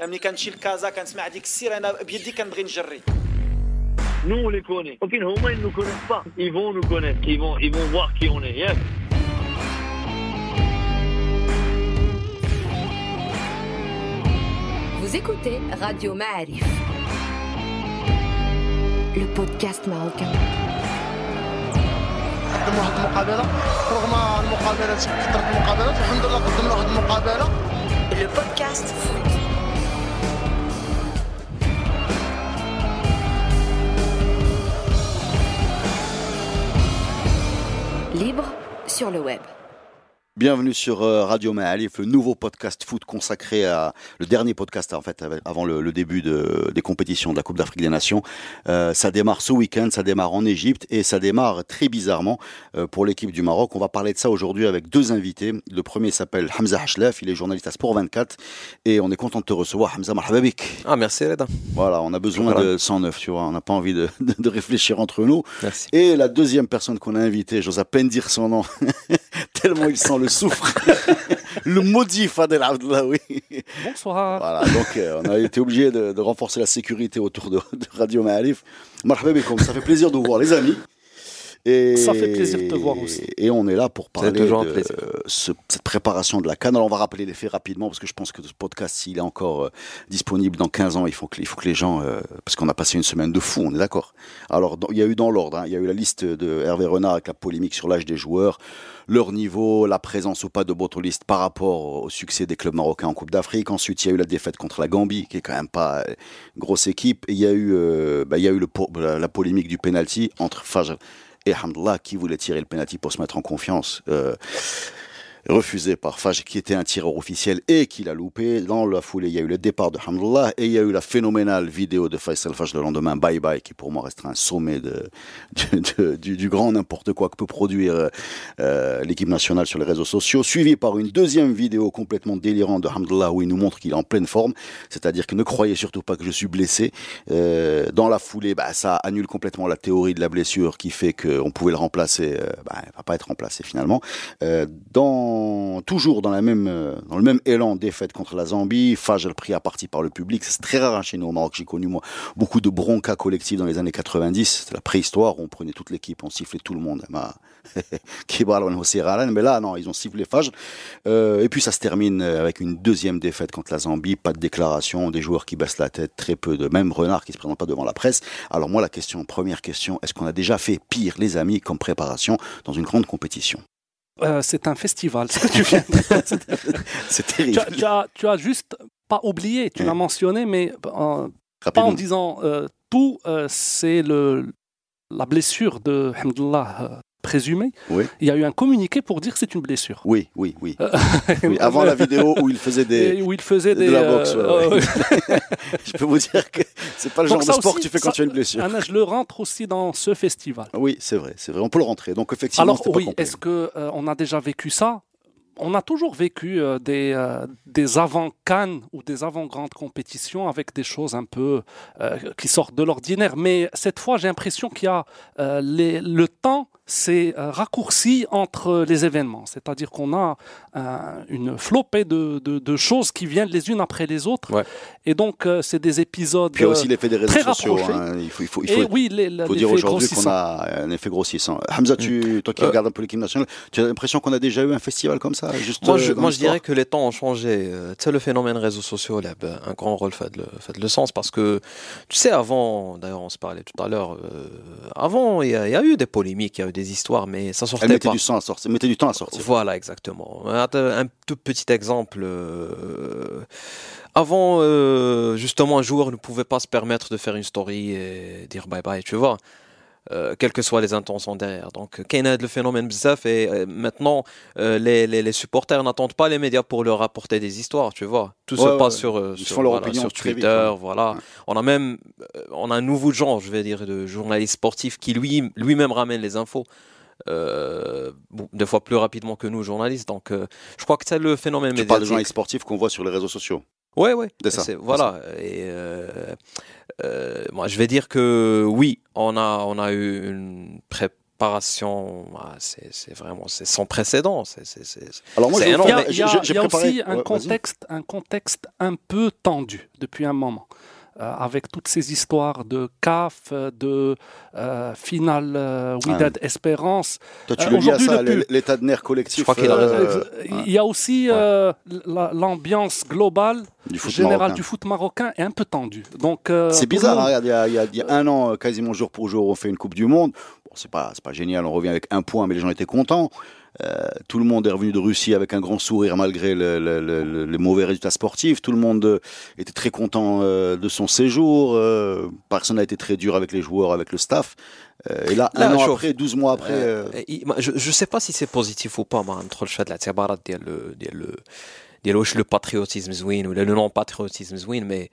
ملي كنمشي لكازا كنسمع ديك السير انا بيدي كنبغي نجري Nous, on les connaît. Ok, non, ils ne nous connaissent pas. Ils vont nous connaître. Ils vont, ils vont voir qui on est. Yes. Vous écoutez Radio Ma'arif, le podcast marocain. قدموا واحد المقابله رغم المقابلات كثرت المقابلات الحمد لله قدمنا واحد المقابله Le podcast foot. Libre sur le web. Bienvenue sur euh, Radio Maalif, le nouveau podcast foot consacré à le dernier podcast en fait avant le, le début de- des compétitions de la Coupe d'Afrique des Nations. Euh, ça démarre ce week-end, ça démarre en Égypte et ça démarre très bizarrement euh, pour l'équipe du Maroc. On va parler de ça aujourd'hui avec deux invités. Le premier s'appelle Hamza Hashlef, il est journaliste à Sport 24 et on est content de te recevoir Hamza Marhababik. Ah, merci Reda. Voilà, on a besoin Voilà. de 109, tu vois, on n'a pas envie de, de- de réfléchir entre nous. Merci. Et la deuxième personne qu'on a invitée, j'ose à peine dire son nom, tellement il sent le soufre. le maudit Fadel Abdellaoui. Bonsoir. Voilà, donc euh, on a été obligé de, de renforcer la sécurité autour de, de Radio Maalif. Marhaba ça fait plaisir de vous voir les amis. Et, Ça fait plaisir de te voir aussi. Et on est là pour parler toujours de euh, ce- cette préparation de la canne. Alors on va rappeler les faits rapidement parce que je pense que ce podcast, s'il est encore euh, disponible dans 15 ans, il faut que, il faut que les gens... euh, parce qu'on a passé une semaine de fou, on est d'accord. Alors dans- il y a eu dans l'ordre, hein, il y a eu la liste de Hervé Renard avec la polémique sur l'âge des joueurs, leur niveau, la présence ou pas de Botolistes par rapport au succès des clubs marocains en Coupe d'Afrique. Ensuite, il y a eu la défaite contre la Gambie, qui est quand même pas euh, une grosse équipe. Et il y a eu, euh, bah, il y a eu le, la, la polémique du penalty entre Fajr et Hamdallah, qui voulait tirer le penalty pour se mettre en confiance. Euh, refusé par Faj, qui était un tireur officiel et qui l'a loupé. Dans la foulée, il y a eu le départ de Hamdullah et il y a eu la phénoménale vidéo de Faisal Faj le lendemain, Bye Bye, qui pour moi restera un sommet de, du, grand n'importe quoi que peut produire euh, l'équipe nationale sur les réseaux sociaux, suivi par une deuxième vidéo complètement délirante de Hamdullah où il nous montre qu'il est en pleine forme, c'est-à-dire que ne croyez surtout pas que je suis blessé. Euh, dans la foulée, bah, ça annule complètement la théorie de la blessure qui fait qu'on pouvait le remplacer. Euh, bah, il va pas être remplacé finalement. Euh, toujours euh, dans le même élan défaite contre la Zambie, Fajr pris à partie par le public. C'est très rare hein, chez nous au Maroc. J'ai connu moi beaucoup de broncas collectifs dans les années 90. C'était la préhistoire. On prenait toute l'équipe, on sifflait tout le monde. Hosseiralan. Mais là, non, ils ont sifflé Fajr. Euh, et puis ça se termine euh, avec une deuxième défaite contre la Zambie. Pas de déclaration, des joueurs qui baissent la tête, très peu de même Renard qui se présente pas devant la presse. Alors moi, la question, première question, est-ce qu'on a déjà fait pire, les amis, comme préparation dans une grande compétition? Euh, c'est un festival, ce que tu viens de. C'est tu, terrible. tu, as, tu as juste pas oublié, tu l'as mentionné, mais euh, pas en disant euh, tout, euh, c'est le la blessure de Hamdullah présumée. Oui. Il y a eu un communiqué pour dire que c'est une blessure. Oui, oui, oui. Euh, Oui, avant la vidéo où il faisait des. où il faisait de des. la boxe, ouais, euh, ouais. euh, Je peux vous dire que c'est pas le Donc genre de sport aussi, que tu fais quand ça- tu as une blessure. Anna, je le rentre aussi dans ce festival. Oui, c'est vrai, c'est vrai. On peut le rentrer. Donc effectivement, Alors oui, est-ce que euh, on a déjà vécu ça? On a toujours vécu des, euh, des avant Cannes ou des avant grandes compétitions avec des choses un peu euh, qui sortent de l'ordinaire. Mais cette fois, j'ai l'impression qu'il y a euh, les- le temps s'est euh, raccourci entre les événements. C'est-à-dire qu'on a euh, une flopée de, de- de choses qui viennent les unes après les autres. Ouais. Et donc, euh, c'est des épisodes. Puis il y a aussi l'effet des réseaux très sociaux. hein. Il faut, il faut, il et faut, oui, les, les- faut dire aujourd'hui qu'on a un effet grossissant. Hamza, tu, toi qui Euh, regardes un peu l'équipe nationale, tu as l'impression qu'on a déjà eu un festival comme ça juste Moi, je, moi dirais que les temps ont changé. Tu sais, le phénomène réseaux sociaux, là, ben, un grand rôle fait le, fait le sens parce que, tu sais, avant, d'ailleurs, on se parlait tout à l'heure, euh, avant, il y, y a eu des polémiques, il y a eu des histoires, mais ça Elle sortait mettait pas. du, sang à sortir, mettait du temps à sortir. Voilà, exactement. Un, un tout petit exemple. euh, avant, euh, justement, un joueur ne pouvait pas se permettre de faire une story et dire bye bye, tu vois. Euh, quelles que soient les intentions derrière. Donc, a le phénomène bzaf et euh, maintenant, euh, les, les, les supporters n'attendent pas les médias pour leur rapporter des histoires, tu vois. Tout se Ouais, passe ouais. sur, sur, voilà, sur vite, Twitter, ouais. voilà. Ouais. On a même on a un nouveau genre, je vais dire, de journaliste sportif qui lui lui-même ramène les infos. Euh, des fois plus rapidement que nous journalistes donc euh, je crois que c'est le phénomène Tu parles de médiatique. journalistes sportifs qu'on voit sur les réseaux sociaux. Ouais, ouais. C'est ça, Voilà. Et euh, euh, moi, je vais dire que oui, on a, on a eu une pré- préparation, ah, c'est vraiment c'est sans précédent. C'est c'est- c'est- Alors moi, Il y a, y y préparé- aussi un Ouais, vas-y. contexte, un contexte un peu tendu depuis un moment. Euh, avec toutes ces histoires de CAF, de euh, finale euh, Wydad Espérance. Toi, tu Euh, le dis à aujourd'hui, ça, le plus- l'état de nerf collectif Je crois qu'il a raison. Il y a aussi euh, la- l'ambiance globale du générale marocain. du foot marocain est un peu tendue. Donc, euh, C'est bizarre, monde- hein, regarde, il y, a, il y un an, quasiment jour pour jour, on fait une Coupe du Monde. Bon, c'est pas, c'est pas génial, on revient avec un point, mais les gens étaient contents. Euh, tout le monde est revenu de Russie avec un grand sourire malgré le- le- le- le- les mauvais résultats sportifs. Tout le monde euh, était très content euh, de son séjour. euh, personne n'a été très dur avec les joueurs, avec le staff. Euh, et là, Là, un an chauffe. après, 12 mois après, euh, Euh, il- ما- je je sais pas si c'est positif ou pas ما ندخلش في هاد الاعتبارات ديال ديال ديال واش لو باتريوتيزم زوين ولا لو نون باتريوتيزم زوين مي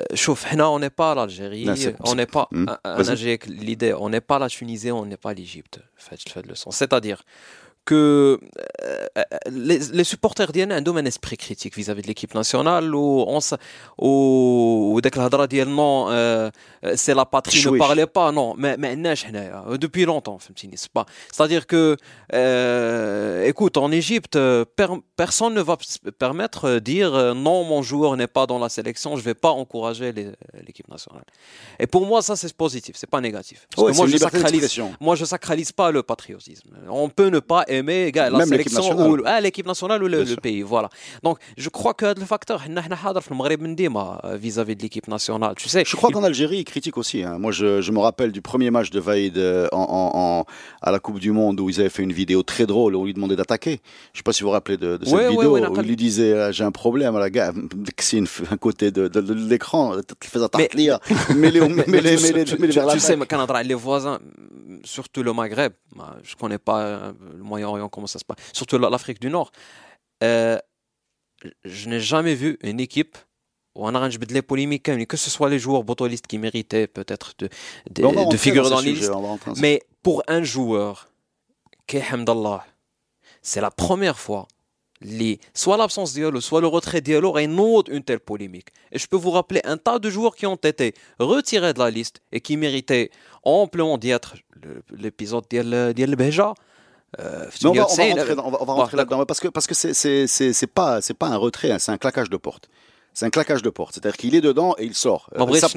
euh, شوف حنا on n'est pas l'Algérie Là, c'est- on n'est pas Hmm, un- un- vas-y. انا جايك l'idée on n'est pas la Tunisie on n'est pas l'Égypte في هاد في هاد le sens c'est-à-dire que euh, les, les supporters ديالنا عندهم un esprit critique vis-à-vis de l'équipe nationale و on s- و وداك الهضره ديال non euh, c'est la patrie ne تشويش. parlez pas non ما ما عندناش حنايا depuis longtemps فهمتيني c'est pas c'est-à-dire que euh, écoute en Égypte euh, per- personne ne va se permettre de dire euh, non mon joueur n'est pas dans la sélection je vais pas encourager les- l'équipe nationale et pour moi ça c'est positif c'est pas négatif parce ouais, que c'est moi une je liberté sacralise d'expression. moi, je sacralise pas le patriotisme. On peut ne pas aimer gars, la sélection ou ah, l'équipe nationale ou le, pays voilà. Donc je crois que le facteur vis-à-vis de l'équipe nationale tu sais. Je crois qu'en Algérie ils critiquent aussi hein. moi je, me rappelle du premier match de Vaïd euh, à la Coupe du Monde où ils avaient fait une vidéo très drôle où on lui demandait d'attaquer. Je ne sais pas si vous vous rappelez de, cette vidéo où il lui disait ah, j'ai un problème la gars c'est un côté de, de, de l'écran fais attaque mais... mêlé vers la tu sais les voisins surtout le Maghreb bah, je ne connais pas euh, le moyen Moyen-Orient, comment ça se passe, surtout la- l'Afrique du Nord, euh, je n'ai jamais vu une équipe où on a de les polémiques, que ce soit les joueurs botolistes qui méritaient peut-être de, figurer dans dans les listes. Mais pour un joueur, Hamdallah, c'est la première fois, les, soit l'absence Diallo, soit le retrait Diallo rénode une telle polémique. Et je peux vous rappeler un tas de joueurs qui ont été retirés de la liste et qui méritaient amplement d'y être. L'épisode d'Yal Beja. On, va, rentrer, là-dedans parce que parce que c'est c'est pas c'est pas un retrait, hein, c'est un claquage de porte. C'est un claquage de porte, c'est-à-dire qu'il est dedans et il sort. Euh, ça,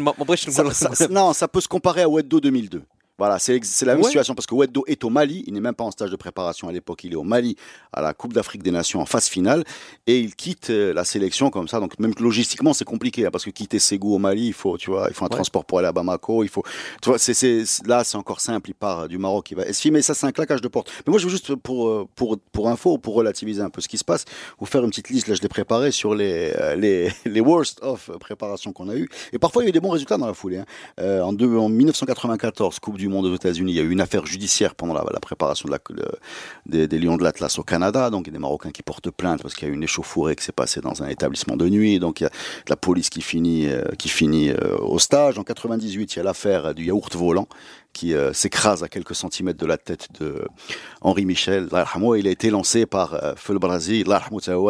ça, non, ça peut se comparer à Weddo 2002. Voilà, c'est la même Ouais. situation parce que Weddo est au Mali, il n'est même pas en stage de préparation à l'époque, il est au Mali à la Coupe d'Afrique des Nations en phase finale et il quitte euh, la sélection comme ça. Donc même que logistiquement c'est compliqué hein, parce que quitter Ségou au Mali, il faut, tu vois, il faut un Ouais. transport pour aller à Bamako, il faut, tu vois, c'est, c'est- c'est- là c'est encore simple, il part du Maroc, il va SFI, mais ça c'est un claquage de porte. Mais moi je veux juste pour euh, pour pour info, pour relativiser un peu ce qui se passe, vous faire une petite liste là, je l'ai préparée sur les euh, les les worst of préparation qu'on a eu et parfois il y a eu des bons résultats dans la foulée. hein. Euh, en, deux- en 1994, Coupe du Monde aux États-Unis, il y a eu une affaire judiciaire pendant la, préparation des, Lions de l'Atlas au Canada. Donc, il y a des Marocains qui portent plainte parce qu'il y a eu une échauffourée qui s'est passée dans un établissement de nuit. Donc, il y a la police qui finit, euh, qui finit euh, au stage. En 98, il y a l'affaire du yaourt volant qui euh, s'écrase à quelques centimètres de la tête de Henri Michel. Il a été lancé par euh, Feu Brasil.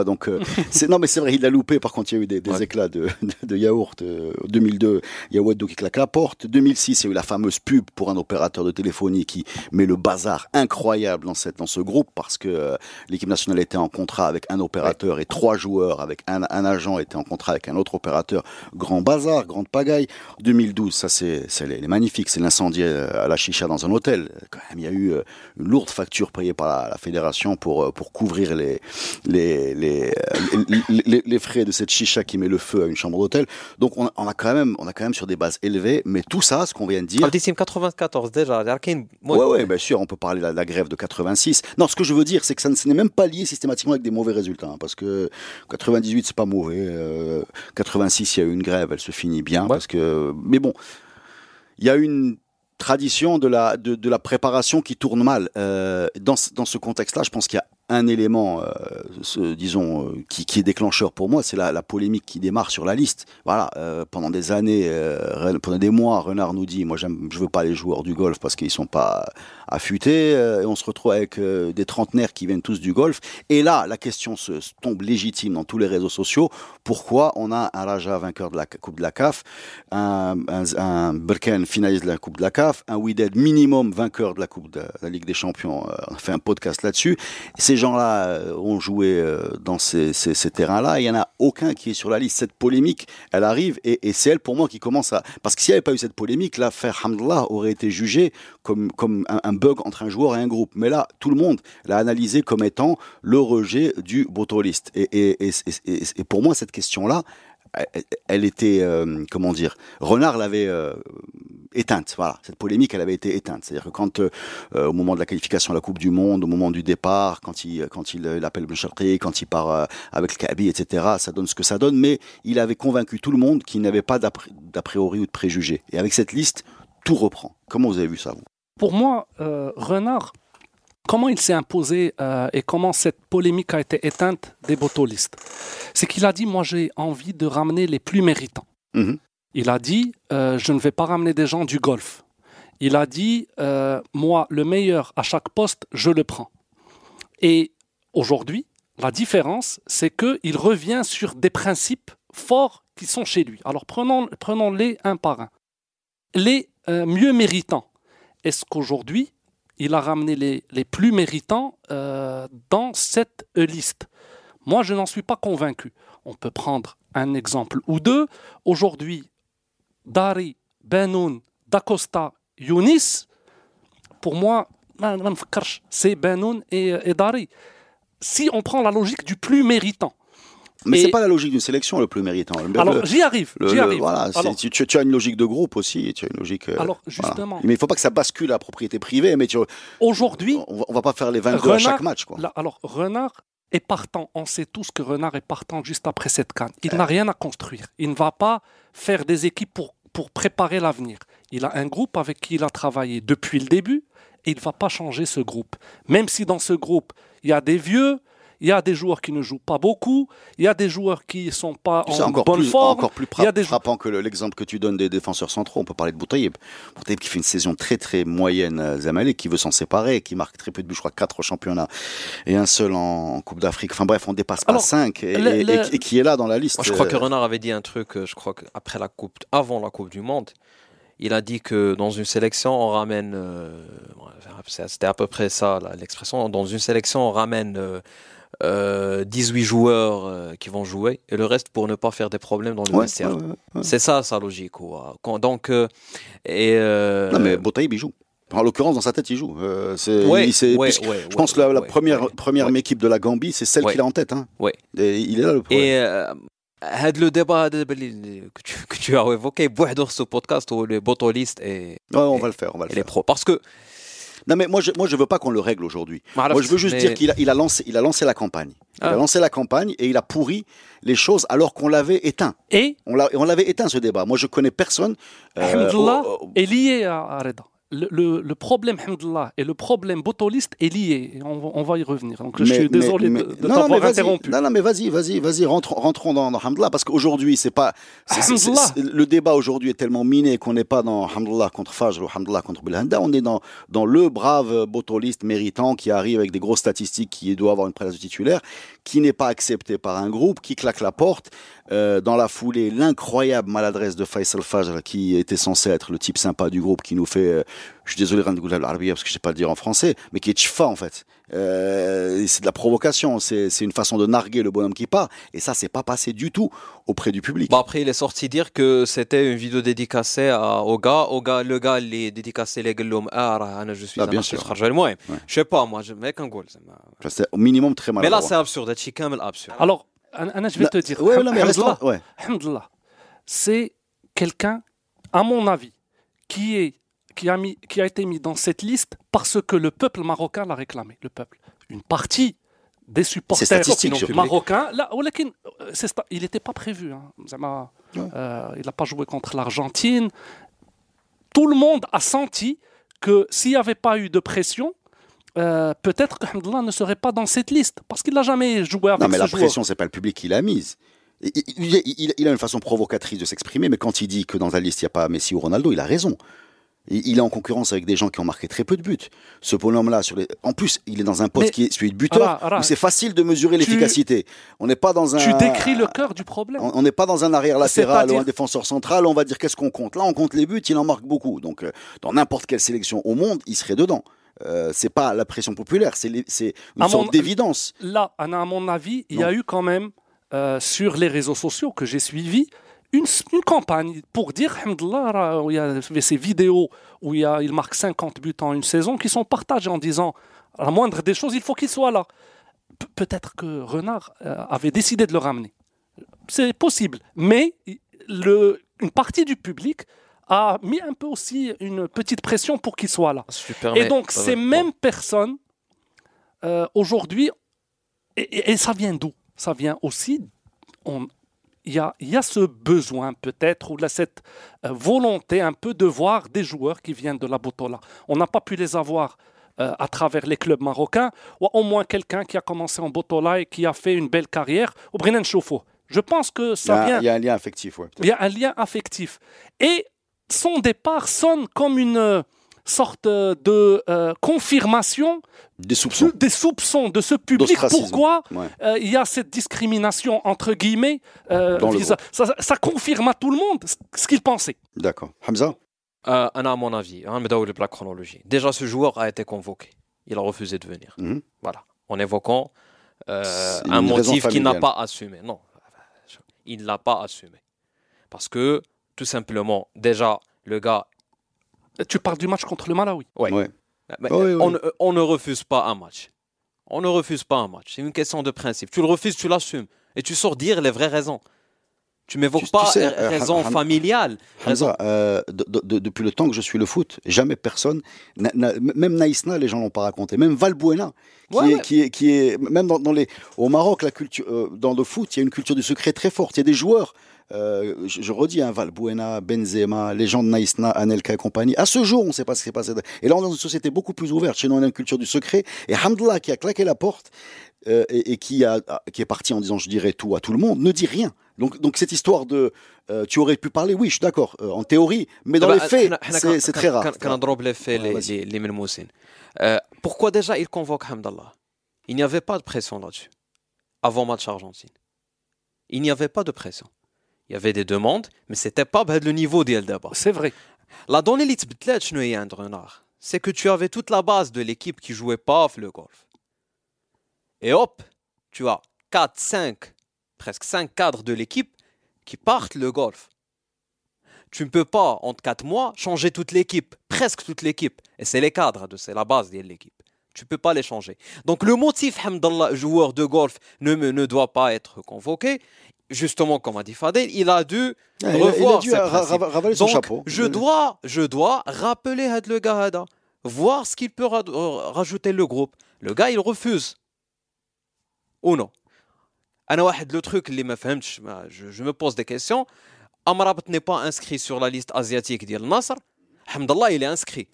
Donc, euh, c'est, non, mais c'est vrai, il l'a loupé. Par contre, il y a eu des, des Ouais. éclats de, de, de yaourt. Euh, 2002, il y a Weddo qui claque la porte. 2006, il y a eu la fameuse pub pour un opérateur de téléphonie qui met le bazar incroyable dans, cette, dans ce groupe parce que euh, l'équipe nationale était en contrat avec un opérateur et trois joueurs avec un, un agent étaient en contrat avec un autre opérateur. Grand bazar, grande pagaille. 2012, ça c'est, c'est les, les magnifiques, c'est l'incendie euh, euh, à la chicha dans un hôtel. Quand même, il y a eu euh, une lourde facture payée par la, fédération pour, euh, pour couvrir les les, les, les, frais de cette chicha qui met le feu à une chambre d'hôtel. Donc on, a quand même, on a quand même sur des bases élevées, mais tout ça, ce qu'on vient de dire. 94 déjà. Oui, ouais, bien sûr, on peut parler de la, de la, grève de 86. Non, ce que je veux dire, c'est que ça n'est même pas lié systématiquement avec des mauvais résultats, hein, parce que 98 c'est pas mauvais. Euh, 86, il y a eu une grève, elle se finit bien, parce que. Mais bon, il y a une tradition de la, de, la préparation qui tourne mal. Euh, dans ce contexte-là, je pense qu'il y a un élément, euh, disons, euh, qui, est déclencheur pour moi, c'est la, la polémique qui démarre sur la liste. Voilà, euh, pendant des années, pendant des mois, Renard nous dit, moi, je veux pas les joueurs du golf parce qu'ils sont pas affûtés. et on se retrouve avec des trentenaires qui viennent tous du golf. Et là, la question se, tombe légitime dans tous les réseaux sociaux. Pourquoi on a un Raja vainqueur de la Coupe de la CAF, un, un, Berken finaliste de la Coupe de la CAF, un Wydad minimum vainqueur de la Coupe de la Ligue des Champions. On a fait un podcast là-dessus. Gens-là euh, ont joué euh, dans ces, terrains-là. Il y en a aucun qui est sur la liste. Cette polémique, elle arrive et, c'est elle pour moi qui commence à. Parce que s'il n'y avait pas eu cette polémique, l'affaire Hamdallah aurait été jugée comme, comme un, bug entre un joueur et un groupe. Mais là, tout le monde l'a analysé comme étant le rejet du et, et, et- et pour moi, cette question-là, elle, était, euh, comment dire, Renard l'avait euh, éteinte. Voilà, cette polémique, elle avait été éteinte. C'est-à-dire que quand, euh, au moment de la qualification à la Coupe du Monde, au moment du départ, quand il, quand il, il appelle quand il part avec le Kabi, etc., ça donne ce que ça donne. Mais il avait convaincu tout le monde qu'il n'avait pas d'a pri- d'a priori ou de préjugés. Et avec cette liste, tout reprend. Comment vous avez vu ça, vous? Pour moi, Renard, comment il s'est imposé euh, et comment cette polémique a été éteinte des botolistes? C'est qu'il a dit Moi, j'ai envie de ramener les plus méritants. Mhm. Il a dit euh, Je ne vais pas ramener des gens du golf. Il a dit euh, Moi, le meilleur à chaque poste, je le prends. Et aujourd'hui, la différence, c'est qu'il revient sur des principes forts qui sont chez lui. Alors prenons, prenons-les un par un. Les mieux méritants. Est-ce qu'aujourd'hui, il a ramené les, plus méritants euh, dans cette liste. Moi, je n'en suis pas convaincu. On peut prendre un exemple ou deux. Aujourd'hui, Dari, Benoun, Dacosta, Younis, pour moi, c'est Benoun et Dari. Si on prend la logique du plus méritant, mais c'est pas la logique d'une sélection le plus méritant. Le- alors j'y arrive, j'y arrive. voilà, Alors, tu, as une logique de groupe aussi. Tu as une logique. euh, alors, voilà. justement, Mais il faut pas que ça bascule à la propriété privée. Mais aujourd'hui, on, va, on va pas faire les 22 à chaque match, quoi. Là, alors, Renard est partant. On sait tous que Renard est partant juste après cette canne. Il n'a rien à construire. Il ne va pas faire des équipes pour, pour préparer l'avenir. Il a un groupe avec qui il a travaillé depuis le début et il ne va pas changer ce groupe. Même si dans ce groupe, il y a des vieux, il y a des joueurs qui ne jouent pas beaucoup, il y a des joueurs qui ne sont pas en encore bonne plus, forme. encore plus il y a des frappant que le- l'exemple que tu donnes des défenseurs centraux. On peut parler de Boutaïb. Boutaïb qui fait une saison très très moyenne à Zamalek, qui veut s'en séparer, qui marque très peu de buts, je crois 4 au championnat et un seul en, en Coupe d'Afrique. Enfin bref, on dépasse pas Alors, 5 et, le- et- le- et qui est là dans la liste. Moi, je crois que Euh, Renard avait dit un truc, euh, je crois qu'après la coupe, avant la Coupe du Monde, il a dit que dans une sélection, on ramène, euh, c'était à peu près ça l'expression, dans une sélection, on ramène euh, euh, 18 joueurs euh, qui vont jouer et le reste pour ne pas faire des problèmes dans le ouais, vestiaire. C'est ça sa logique. Quand, donc, euh, et, non mais Botaïb il joue. En l'occurrence, dans sa tête, il joue. Je pense que la, première, première équipe de la Gambie, c'est celle qu'il a en tête. Hein. Il est là le problème. Et euh, le débat que tu, que tu as évoqué, ce podcast, où les botolistes et, on va faire, on les pros. Parce que non mais moi je, moi je veux pas qu'on le règle aujourd'hui. Voilà, Moi je veux juste mais- dire qu'il a, il a lancé, il a lancé la campagne. Il Ah. a lancé la campagne et il a pourri les choses alors qu'on l'avait éteint. Et? On l'a- on l'avait éteint ce débat. Moi je connais personne. euh, Alhamdoulilah, au- au- est lié à, à Reda. Le, le- le problème Alhamdoulilah, et le problème botoliste est lié. On, va- on va y revenir. Donc je suis désolé mais- de, de t'avoir interrompu. Non, non, mais vas-y, vas-y, vas-y, rentrons, rentrons dans, dans Hamdallah, parce qu'aujourd'hui, c'est pas. le débat aujourd'hui est tellement miné qu'on n'est pas dans Hamdallah contre Fajr ou Hamdallah contre Bilhanda. On est dans, dans le brave botoliste méritant qui arrive avec des grosses statistiques, qui doit avoir une place de titulaire, qui n'est pas accepté par un groupe, qui claque la porte. Euh, dans la foulée, l'incroyable maladresse de Faisal Fajr, qui était censé être le type sympa du groupe, qui nous fait, euh, je suis désolé, Randoul Arabia, parce que je sais pas le dire en français, mais qui est Chifa, en fait. Euh, c'est de la provocation, c'est une façon de narguer le bonhomme qui part, et ça, c'est pas passé du tout auprès du public. Après, il est sorti dire que c'était une vidéo dédicacée à, au gars, au gars, le gars, il est dédicacé les Gellom ah, ah, ah, je suis ah, bien sûr. Je sais pas, moi, je mec un goal. C'est au minimum très mal. Mais là, c'est absurde, c'est quand même absurde. Alors, je vais te dire. C'est quelqu'un, à mon avis, qui, est, qui, a mis, qui a été mis dans cette liste parce que le peuple marocain l'a réclamé. Le peuple. Une partie des supporters marocains. Là, oh, euh, il n'était pas prévu. Hein. Euh, il n'a pas joué contre l'Argentine. Tout le monde a senti que s'il n'y avait pas eu de pression, euh, peut-être que Hamdallah ne serait pas dans cette liste parce qu'il n'a jamais joué avec Non, mais ce la joueur. pression, c'est pas le public qui l'a mise. Il, il- il- il a une façon provocatrice de s'exprimer, mais quand il dit que dans la liste, il n'y a pas Messi ou Ronaldo, il a raison. Il est en concurrence avec des gens qui ont marqué très peu de buts. Ce bonhomme-là, sur les... en plus, il est dans un poste Mais- qui est celui de buteur, Ara, Ara, où c'est facile de mesurer l'efficacité. On n'est pas dans un. Tu décris le cœur du problème. On n'est pas dans un arrière latéral ou un défenseur central, on va dire qu'est-ce qu'on compte. Là, on compte les buts, il en marque beaucoup. Donc, euh, dans n'importe quelle sélection au monde, il serait dedans. Euh, c'est pas la pression populaire, c'est une À sorte d'évidence. Là, Anna, à mon avis, il y a eu quand même euh, sur les réseaux sociaux que j'ai suivis une, une campagne pour dire il y avait ces vidéos où il, y a, il marque 50 buts en une saison qui sont partagées en disant à la moindre des choses, il faut qu'il soit là. Pe- Peut-être que Renard euh, avait décidé de le ramener. C'est possible. Mais le, une partie du public a mis un peu aussi une petite pression pour qu'il soit là. Permets. Et donc, ces mêmes personnes, euh, aujourd'hui, et, et- et ça vient d'où? Ça vient aussi, on- il y a, y a ce besoin peut-être, ou là, cette euh, volonté un peu de voir des joueurs qui viennent de la Botola. On n'a pas pu les avoir euh, à travers les clubs marocains, ou au moins quelqu'un qui a commencé en Botola et qui a fait une belle carrière, au Brennan Chofo. Je pense que Il ça a, vient il y a un lien affectif. Ouais. il y a un lien affectif. Et son départ sonne comme une euh, sorte euh, de euh, confirmation Des soupçons. des soupçons de ce public. Pourquoi Ouais. euh, il y a cette discrimination entre guillemets euh, ça, ça confirme à tout le monde ce- qu'il pensait. D'accord. Hamza Euh, à mon avis, hein, la chronologie. Déjà, ce joueur a été convoqué. Il a refusé de venir. Mhm. Voilà. En évoquant euh, un motif qu'il n'a pas assumé. Non, il ne l'a pas assumé. Parce que, tout simplement, déjà, le gars. Tu parles du match contre le Malawi. Ouais. Oui, euh, on, ne- on ne refuse pas un match. On ne refuse pas un match. C'est une question de principe. Tu le refuses, tu l'assumes. Et tu sors dire les vraies raisons. Tu m'évoques Tu- tu pas sais, euh, euh, raison Ham- familiale. Raison. Hamza, euh, de- de- de- depuis le temps que je suis le foot, jamais personne, n'a- n'a- même Naïsna, les gens l'ont pas raconté, même Valbuena, qui, Ouais, est, ouais. qui est, qui est, même dans, dans les, au Maroc, la culture, euh, dans le foot, il y a une culture du secret très forte. Il y a des joueurs, je, redis, hein, Valbuena, Benzema, les gens de Naïsna, Anelka et compagnie. À ce jour, on ne sait pas ce qui s'est passé. Et là, on est dans une société beaucoup plus ouverte. Chez nous, on a une culture du secret. Et Hamdallah, qui a claqué la porte et, qui, est parti en disant je dirais tout à tout le monde, ne dit rien. Donc, cette histoire de tu aurais pu parler, oui, je suis d'accord, en théorie, mais dans les faits, c'est très rare. Pourquoi déjà il convoque Hamdallah Il n'y avait pas de pression là-dessus, avant match Argentine. Il n'y avait pas de pression il y avait des demandes, mais c'était pas le niveau d'elle d'abord. C'est vrai. La donnée qui c'est que tu avais toute la base de l'équipe qui jouait pas le golf. Et hop, tu as 4, 5, presque 5 cadres de l'équipe qui partent le golf. Tu ne peux pas, en 4 mois, changer toute l'équipe, presque toute l'équipe. Et c'est les cadres, c'est la base de l'équipe. Tu ne peux pas les changer. Donc le motif, hamdallah, joueur de golf ne doit pas être convoqué justement, comme a dit Fadel, il a dû revoir son Donc, chapeau. Je dois, je dois rappeler à le gars, voir ce qu'il peut euh, rajouter le groupe. Le gars, il refuse. Ou non le truc, hein, bah, je me pose des questions. Amrabat n'est pas inscrit sur la liste asiatique d'Il Nasr. Hamdallah, il est inscrit.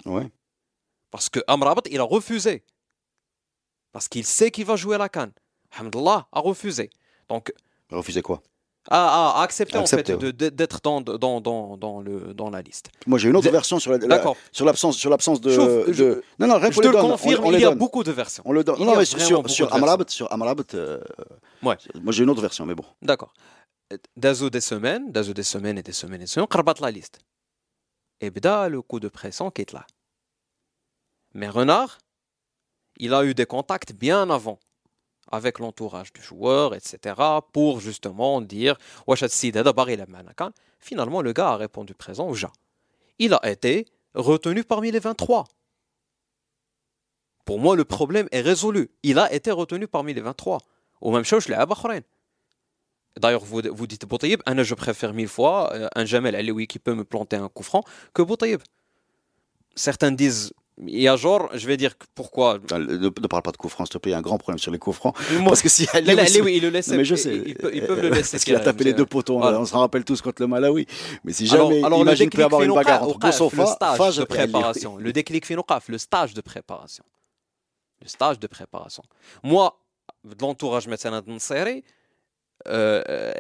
Parce que Amrabat, il a refusé. Parce qu'il sait qu'il va jouer la canne. Hamdallah a refusé. Donc, Refuser quoi? Ah, ah, accepter, en fait ouais. d'être dans, dans, dans, dans, dans la liste. Moi j'ai une autre version sur l'absence la, sur de, de... Non non rap, je te le, donne, confirme il y a beaucoup de versions. On le donne. Il non mais sur sur Amrabat sur Amrabat euh, ouais. moi j'ai une autre version mais bon. D'accord. D'azo des semaines, d'azo des semaines et des semaines et des semaines, rabat la liste. Et bda le coup de pression qui est là. Mais Renard, il a eu des contacts bien avant avec l'entourage du joueur, etc., pour justement dire Finalement, le gars a répondu présent ou ja. Il a été retenu parmi les 23. Pour moi, le problème est résolu. Il a été retenu parmi les 23. Au même chose, les Abakhrein. D'ailleurs, vous, vous dites Boutaïb, je préfère mille fois euh, un Jamel Alioui qui peut me planter un coup franc que Boutaïb. Certains disent il y a genre, je vais dire pourquoi. Ne, ne parle pas de coups francs, s'il te plaît. Il y a un grand problème sur les coups francs. Moi- Parce que si Alioui, il le laisse. Mais je sais. Ils, peuvent, ils peuvent le laisser. Parce qu'il a tapé les deux poteaux. on- Voilà. On s'en rappelle tous contre le Malawi. Mais si Alors, jamais, alors le imagine peut y avoir une bagarre entre Boussofa, le stage Fage de préparation. Le déclic qaf, le stage de préparation. le stage de préparation. Moi, de l'entourage médecin de euh, euh,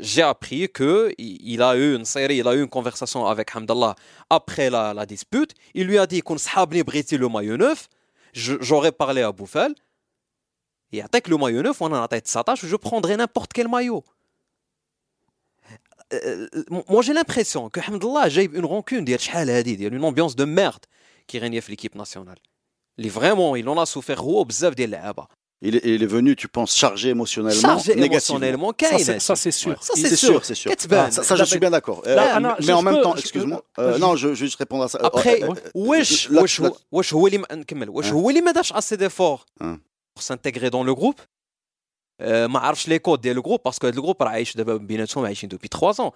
j'ai appris que il a eu une série, il a eu une conversation avec Hamdallah après la, dispute. Il lui a dit qu'on s'habni briti le maillot neuf. J'aurais parlé à Bouffel. Et avec le maillot neuf, on en a tête tâche je prendrai n'importe quel maillot. Euh, moi, j'ai l'impression que Hamdallah, j'ai une rancune, il y a une ambiance de merde qui régnait l'équipe nationale. Vraiment, il en a souffert, bzaf des Il est, il est venu, tu penses, chargé émotionnellement, Chargé négativement. émotionnellement, Ça, كاين c'est- ça, c'est sûr. Ça, C'est c'est sûr, c'est sûr. كتبان. Ah, ça, ça, je suis bien d'accord. Euh, Là, mais- Anna, mais je en même peux- temps, je- excuse-moi. je- Euh, je- non, je je vais juste répondre à ça. Euh, ابخي euh, واش là- واش là- هو واش هو اللي ما نكمل واش أه. هو اللي ما دارش اسي ديفور أه. pour s'intégrer dans le groupe آه، ما عرفش لي كود ديال الجروب باسكو هذا الجروب راه عايش دابا بيناتهم عايشين دوبي 3 ans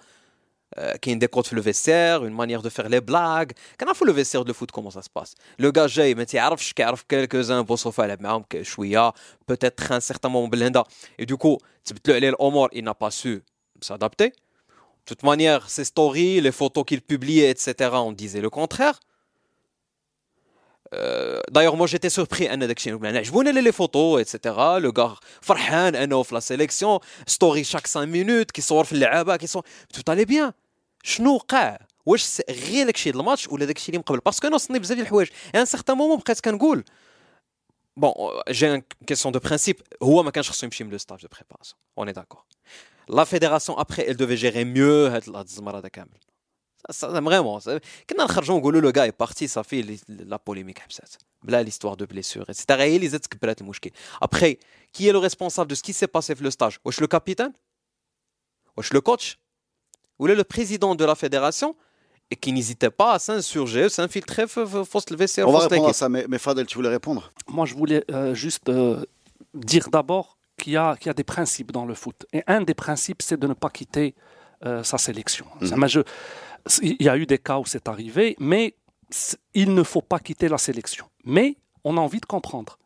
euh, qui des le vestiaire, une manière de faire les blagues. Quand on fait le vestiaire de foot, comment ça se passe? Le gars, j'ai, mais tu sais, quelques-uns, bon, sauf à la ah, peut-être un certain moment, Belinda. Et du coup, tu peux il n'a pas su s'adapter. De toute manière, ses stories, les photos qu'il publiait, etc., on disait le contraire. Euh, D'ailleurs, moi j'étais surpris أن داك الشيء عجبوني لي فوتو اتسيتيرا لو غار فرحان انه في لا سيليكسيون ستوري شاك 5 مينوت كيصور في اللعابه كيصور تو الي بيان شنو وقع واش س- غير داك الشيء د الماتش ولا داك الشيء اللي من قبل باسكو انا وصلني بزاف ديال الحوايج ان سيغتان مومون بقيت كنقول بون جي ان كيسيون دو برينسيپ هو ما كانش خصو يمشي من لو ستاج دو بريباراسيون اون اي داكور لا فيديراسيون ابخي ال دوفي جيري ميو هاد هاد الزمر هذا كامل Vraiment, quand on a on le gars est parti, ça fait la polémique. Hein, Là, l'histoire de blessure, etc. Et les le Après, qui est le responsable de ce qui s'est passé le stage? Est-ce le capitaine? Est-ce le coach? Ou le président de la fédération? Et qui n'hésitait pas à s'insurger, s'infiltrer, fausse le vestiaire. On va répondre à ça, mais, Fadel, tu voulais répondre? Moi, je voulais euh, juste euh, dire d'abord qu'il y, a des principes dans le foot. Et un des principes, c'est de ne pas quitter euh, sa sélection. Mmh. Ça, il y a eu des cas où c'est arrivé, mais il ne faut pas quitter la sélection. Mais on a envie de comprendre.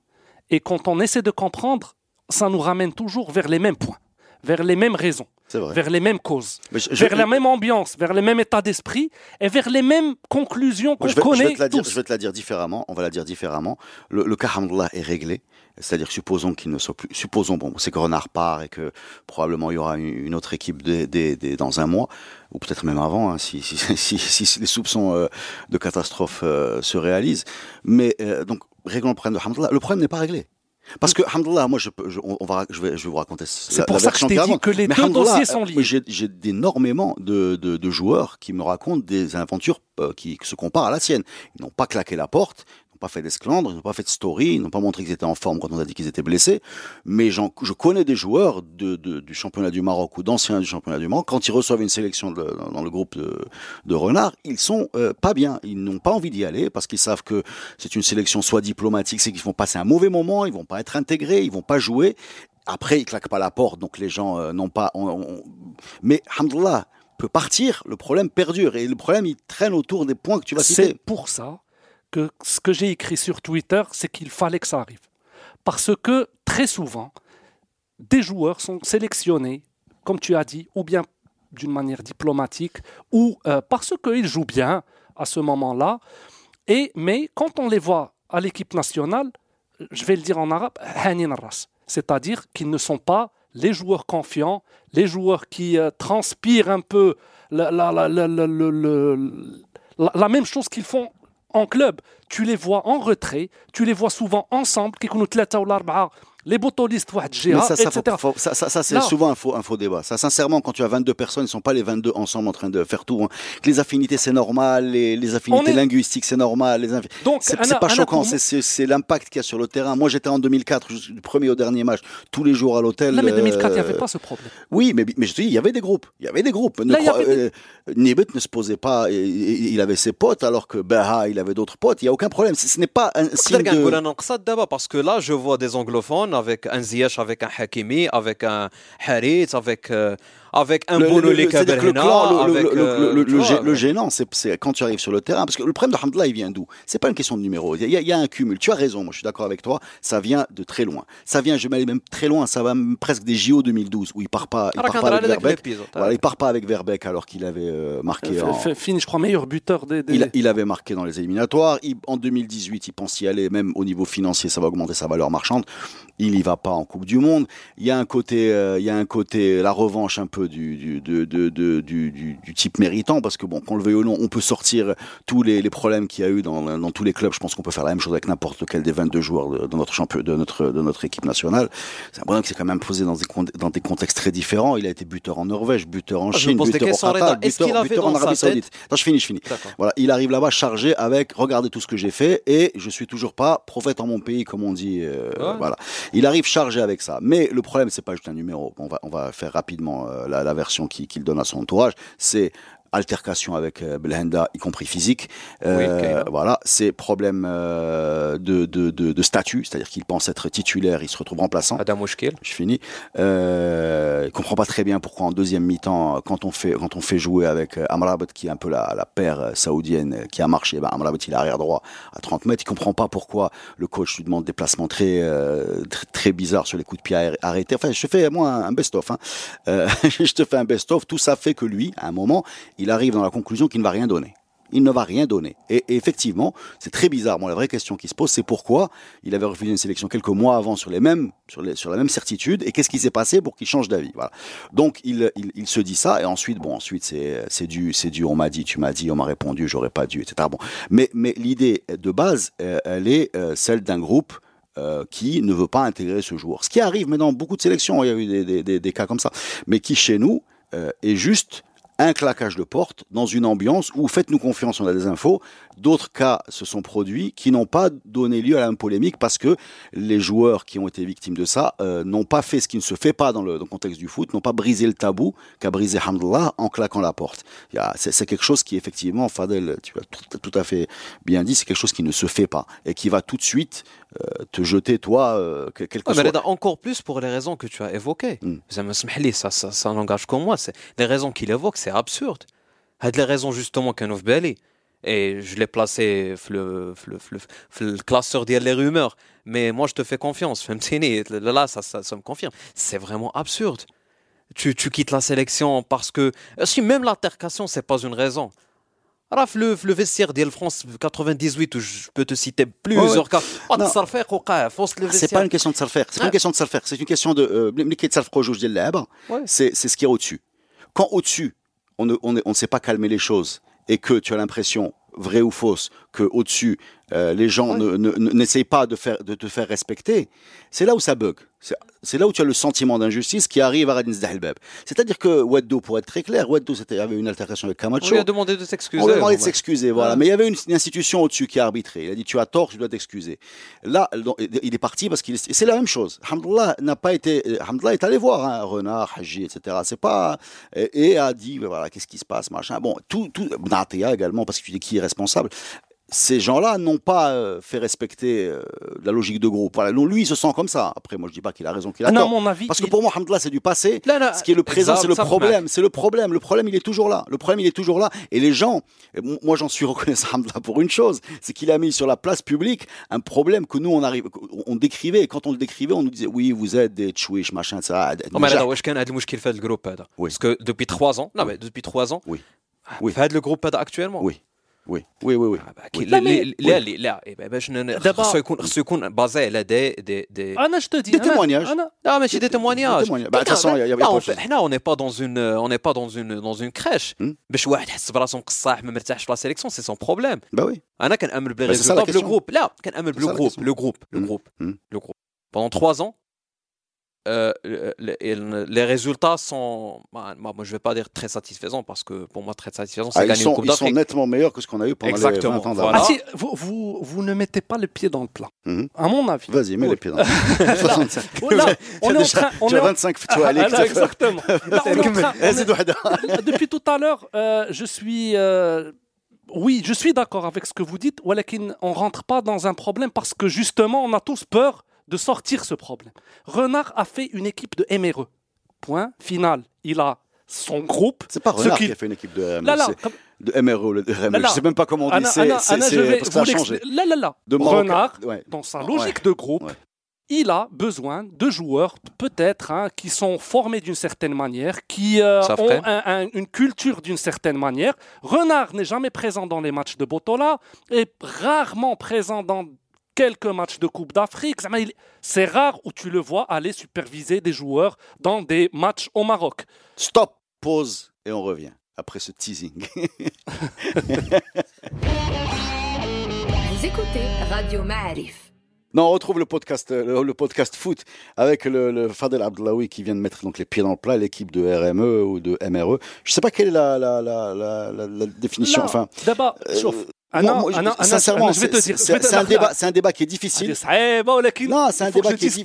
Et quand on essaie de comprendre, ça nous ramène toujours vers les mêmes points, vers les mêmes raisons, vrai. vers les mêmes causes, Mais je- je- vers la même ambiance, vers le même état d'esprit et vers les mêmes conclusions qu'on je vais, je connaît vais te la dire, tous. je vais te la dire différemment. On va la dire différemment. Le, le cas est réglé. C'est-à-dire, supposons qu'il ne soit plus. Supposons, bon, c'est que Renard part et que probablement il y aura une autre équipe des- des- des- dans un mois, ou peut-être même avant, hein, si, si, si, si- si les soupçons euh, de catastrophe euh, se réalisent. Mais euh, donc, réglons le problème de Hamdallah. Le problème n'est pas réglé. Parce que Hamdallah, moi, je, je, on va, je, vais, je vais vous raconter. C'est pour ça que je t'ai dit que les deux dossiers sont liés. J'ai énormément de, de, de joueurs qui me racontent des aventures euh, qui se comparent à la sienne. Ils n'ont pas claqué la porte, pas fait d'esclandre, ils n'ont pas fait de story, ils n'ont pas montré qu'ils étaient en forme quand on a dit qu'ils étaient blessés. Mais je connais des joueurs de, de- du championnat du Maroc ou d'anciens du championnat du Maroc, quand ils reçoivent une sélection de- dans le groupe de, de Renard, ils sont euh, pas bien. Ils n'ont pas envie d'y aller parce qu'ils savent que c'est une sélection soit diplomatique, c'est qu'ils vont passer un mauvais moment, ils vont pas être intégrés, ils vont pas jouer. Après, ils claquent pas la porte, donc les gens euh, n'ont pas. on- on- Mais Hamdullah peut partir, le problème perdure et le problème il traîne autour des points que tu vas C'est citer. pour ça que ce que j'ai écrit sur Twitter, c'est qu'il fallait que ça arrive. Parce que très souvent, des joueurs sont sélectionnés, comme tu as dit, ou bien d'une manière diplomatique, ou euh, parce qu'ils jouent bien à ce moment-là. Et, mais quand on les voit à l'équipe nationale, je vais le dire en arabe, c'est-à-dire qu'ils ne sont pas les joueurs confiants, les joueurs qui euh, transpirent un peu la, la- la- la même chose qu'ils font en club. Tu les vois en retrait, tu les vois souvent ensemble, كيكونوا ثلاثة ولا أربعة les botolistes واحد Mais الجهة, ça, ça, faut- etc. faut- ça, ça, ça, c'est Non. souvent un faux, un faux débat. Ça, sincèrement, quand tu as 22 personnes, ils ne sont pas les 22 ensemble en train de faire tout. hein. Que Les affinités, c'est normal. Les, les affinités On est- linguistiques, c'est normal. Les infi- Donc, c'est Anna- c'est pas Anna, choquant. pour C'est- C'est c'est l'impact qu'il y a sur le terrain. Moi, j'étais en 2004, je- du premier au dernier match, tous les jours à l'hôtel. Là, mais 2004, il n'y euh, avait pas ce problème. Oui, mais, mais je te dis, il y avait des groupes. Il y avait des groupes. Ne Là, il y crois- avait des- euh, Nibet ne se posait pas. Il, il avait ses potes, alors que Baha, il avait d'autres potes. Il n'y a aucun problème. Ce ce n'est pas un signe نقدر نقول de. انا نقصد دابا باسكو لا جو فوا دي anglophones avec un Ziyech avec un Hakimi avec un Harit avec euh, avec un bon le, le, gênant, c'est quand tu arrives sur le terrain, parce que le problème de Hamdallah, il vient d'où? C'est pas une question de numéro. Il y, a, un cumul. Tu as raison, moi je suis d'accord avec toi. Ça vient de très loin. Ça vient, je vais aller même très loin. Ça va presque des JO 2012 où il part pas, part pas avec Verbeck. Hein, voilà, il part pas avec Verbeck alors qu'il avait euh, marqué. Euh, en... Finn, je crois meilleur buteur des. des... Il, avait marqué dans les éliminatoires. En 2018, il pense y aller. Même au niveau financier, ça va augmenter sa valeur marchande. Il y va pas en Coupe du Monde. Il y a un côté, euh, il y a un côté la revanche un peu du, du, de- de- de- du, du- du type méritant, parce que bon, qu'on le veuille ou non, on peut sortir tous les, les problèmes qu'il y a eu dans, dans tous les clubs. Je pense qu'on peut faire la même chose avec n'importe lequel des 22 joueurs de, de notre champion, de notre, de notre équipe nationale. C'est un bonhomme qui s'est quand même posé dans des, dans des contextes très différents. Il a été buteur en Norvège, buteur en Ah, Chine, buteur au questions, Qatar, buteur, en Arabie Saoudite. Attends, je finis, je finis. Voilà, il arrive là-bas chargé avec regardez tout ce que j'ai fait et je suis toujours pas prophète en mon pays comme on dit. euh, Ouais. Voilà, il arrive chargé avec ça. Mais le problème c'est pas juste un numéro. On va on va faire rapidement euh, la, version qui- qu'il donne à son entourage. C'est altercation avec euh, Belhenda, y compris physique. Euh, oui, voilà, c'est problème euh, de, de, de, statut, c'est-à-dire qu'il pense être titulaire, il se retrouve remplaçant. Adam Je finis. Euh, il comprend pas très bien pourquoi en deuxième mi-temps, quand on fait quand on fait jouer avec euh, Amrabat, qui est un peu la, la paire saoudienne qui a marché, ben Amrabat il est arrière droit à 30 mètres, il comprend pas pourquoi le coach lui demande des placements très très, bizarres sur les coups de pied arrêtés. Enfin, je fais moi un best-of. Hein. Je te fais un best-of. Tout ça fait que lui, à un moment, il arrive dans la conclusion qu'il ne va rien donner. Il ne va rien donner. Et, effectivement, c'est très bizarre. Bon, la vraie question qui se pose, c'est pourquoi il avait refusé une sélection quelques mois avant sur les mêmes, sur, la même certitude, et qu'est-ce qui s'est passé pour qu'il change d'avis. Voilà. Donc il, se dit ça, et ensuite, bon, ensuite c'est du, on m'a dit, tu m'as dit, on m'a répondu, j'aurais pas dû, etc. Bon, mais l'idée de base, euh, elle est euh, celle d'un groupe. euh, qui ne veut pas intégrer ce joueur. Ce qui arrive mais dans beaucoup de sélections, il y a eu des, cas comme ça, mais qui chez nous est juste un claquage de porte dans une ambiance où faites-nous confiance, on a des infos. D'autres cas se sont produits qui n'ont pas donné lieu à la polémique parce que les joueurs qui ont été victimes de ça euh, n'ont pas fait ce qui ne se fait pas dans le, contexte du foot, n'ont pas brisé le tabou qu'a brisé Hamdullah en claquant la porte. C'est quelque chose qui effectivement, Fadel, tu as tout, à fait bien dit, c'est quelque chose qui ne se fait pas et qui va tout de suite euh, te jeter toi euh, quelque chose. Ouais, encore plus pour les raisons que tu as évoquées. Mm. Ça, ça, ça n'engage que moi. Les raisons qu'il évoque, c'est absurde. Les raisons justement qu'un of et je l'ai placé dans le, classeur des les rumeurs. Mais moi, je te fais confiance. Là, ça, ça, ça me confirme. C'est vraiment absurde. Tu, tu quittes la sélection parce que... Si même l'altercation, c'est pas une raison. راه le, le vestiaire ديال France 98 où je peux te citer plusieurs cas Non. التصرفيق وقع في وسط le C'est vestiaire pas une question de se le faire. C'est pas Ah. une question de se le faire. C'est une question de euh, ملي كيتصرفقوا جوج ديال اللعابه Ouais. c'est c'est ce qui est au-dessus. Quand au-dessus, on ne, on, est- on ne sait pas calmer les choses et que tu as l'impression, vraie ou fausse, que au-dessus, euh, les gens ne- ne- ne- n'essayent pas de, faire, de te faire respecter, c'est là où ça bug. C'est- là où tu as le sentiment d'injustice qui arrive à Radin Zdahelbeb. C'est-à-dire que Weddo, pour être très clair, Weddo c'était- avait une altercation avec On Camacho. lui a demandé de s'excuser. On lui a demandé de s'excuser, voilà. Ouais. Mais il y avait une, une institution au-dessus qui a arbitré. Il a dit tu as tort, je dois t'excuser. Là, il est parti parce qu'il est- c'est la même chose. Hamdullah n'a pas été, euh, Hamdullah est allé voir hein, Renard, Haji, etc. C'est pas et, et a dit voilà qu'est-ce qui se passe, machin. Bon, tout, tout Bnatia également parce que tu dis qui est responsable? ces gens-là n'ont pas euh, fait respecter euh, la logique de groupe. Non, lui, il se sent comme ça. Après, moi, je ne dis pas qu'il a raison, qu'il a ah tort. Non, mon avis, Parce que pour moi, Hamdallah, c'est du passé. Là, là, ce qui est le présent, c'est le problème. C'est le problème. Le problème, il est toujours là. Le problème, il est toujours là. Et les gens, moi, j'en suis reconnaissant Hamdallah pour une chose, c'est qu'il a mis sur la place publique un problème que nous, on arrive, on décrivait. Et quand on le décrivait, on nous disait, oui, vous êtes des tchouiches, machin, ça. Non, mais là, wesh, fait le groupe. Parce que depuis trois ans, non, mais depuis trois ans, oui. Ah, oui. le groupe actuellement. Oui. Oui, oui, oui, oui. Ah, bah, Oui. لا لا، لا مي- لا لا لا إيه، باش ن- دابا- خصو يكون خصو يكون بازي على دي دي دي انا جو te dis Des أنا- témoignages. أنا- Non, mais c'est des Des témoignages. témoignages. Bah, de toute façon, il y a- il y avait Là, pas on de fait- chose. حنا on n'est pas dans une on n'est pas dans une dans une crèche. Hmm. باش واحد يحس براسو مقصاح ما مرتاحش في لا سيليكسيون سي سون بروبليم. Bah oui. انا كنامن بلي Bah, c'est ça la ريزولتا بلو question. جروب لا كنامن C'est بلو ça la جروب question. لو جروب لو Hmm. جروب Hmm. le groupe. Pendant trois ans, Euh, les résultats sont, bah, bah, moi, je ne vais pas dire très satisfaisants parce que pour moi très satisfaisant, c'est ah, gagner sont. Ils sont nettement meilleurs que ce qu'on a eu pendant Exactement. les 20 ans. Voilà. Ah, si, vous, vous, ne mettez pas le pied dans le plat, mm à mon avis. Vas-y, mets le pied dans le plat. 65. On est en train, on est 25 tu ah, là, Exactement. Depuis tout à l'heure, euh, je suis. Euh, oui, je suis d'accord avec ce que vous dites, mais on ne rentre pas dans un problème parce que justement, on a tous peur de sortir ce problème. Renard a fait une équipe de MRE. Point final. Il a son groupe. C'est pas Renard qui- qui a fait une équipe de RME. Là, là, c'est- comme- De MRE, le RME. Là, là. Je sais même pas comment on dit. C'est parce que ça a changé. Là, là, là. De Renard, ouais. dans sa Ouais. logique de groupe, Ouais. il a besoin de joueurs, peut-être, hein, qui sont formés d'une certaine manière, qui euh, ont quand un- un- une culture d'une certaine manière. Renard n'est jamais présent dans les matchs de Botola, et rarement présent dans quelques matchs de Coupe d'Afrique. C'est rare où tu le vois aller superviser des joueurs dans des matchs au Maroc. Stop, pause, et on revient. Après ce teasing. Vous écoutez Radio Ma'arif. Non, on retrouve le podcast, euh, le, le podcast foot avec le, le Fadel Abdellaoui qui vient de mettre donc les pieds dans le plat, l'équipe de RME ou de MRE. Je sais pas quelle est la, la, la, la, la- la définition. Enfin, d'abord, euh, ah non, moi, moi, ah non, sincèrement, non, je vais te dire. C'est un, débat, c'est un débat qui est difficile. Non, c'est un débat qui est difficile.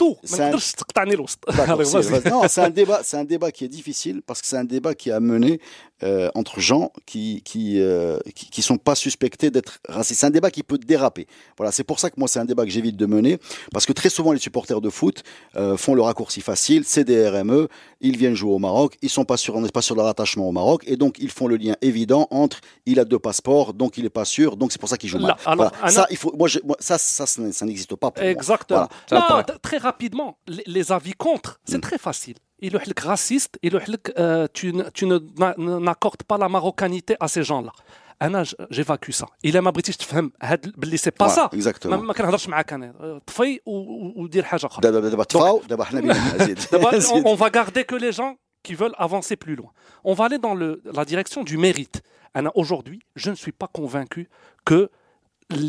Non, c'est un débat, c'est un débat qui est difficile parce que c'est un débat qui a mené euh, entre gens qui qui, euh, qui qui sont pas suspectés d'être racistes. C'est un débat qui peut déraper. Voilà, c'est pour ça que moi c'est un débat que j'évite de mener parce que très souvent les supporters de foot euh, font le raccourci facile. C'est des RME, ils viennent jouer au Maroc, ils sont pas sûrs, on n'est pas sûr de leur attachement au Maroc et donc ils font le lien évident entre il a deux passeports, donc il est pas sûr, donc c'est pour ça qu'il joue mal. Là, alors, Voilà. Anna- Ça, il faut, moi, je- moi, ça, ça, ça, ça n'existe pas pour moi. Exactement. Voilà. Là, très rapidement, les, les avis contre, c'est Mm. très facile. Il est raciste, il est euh, tu, ne- tu ne- na- n'accordes pas la marocanité à ces gens-là. Anna, j- j'évacue ça. Il ما بغيتيش تفهم هاد باللي c'est pas Voilà, ça. exactement. ما, ما كنهضرش معاك انا أه، طفي و- و- ودير حاجه اخرى. دابا دابا تفاو دابا حنا بينا زيد D'abord, on, زيد. on va garder que les gens qui veulent avancer plus loin. On va aller dans le- la direction du mérite. Anna, Aujourd'hui, je ne suis pas convaincu que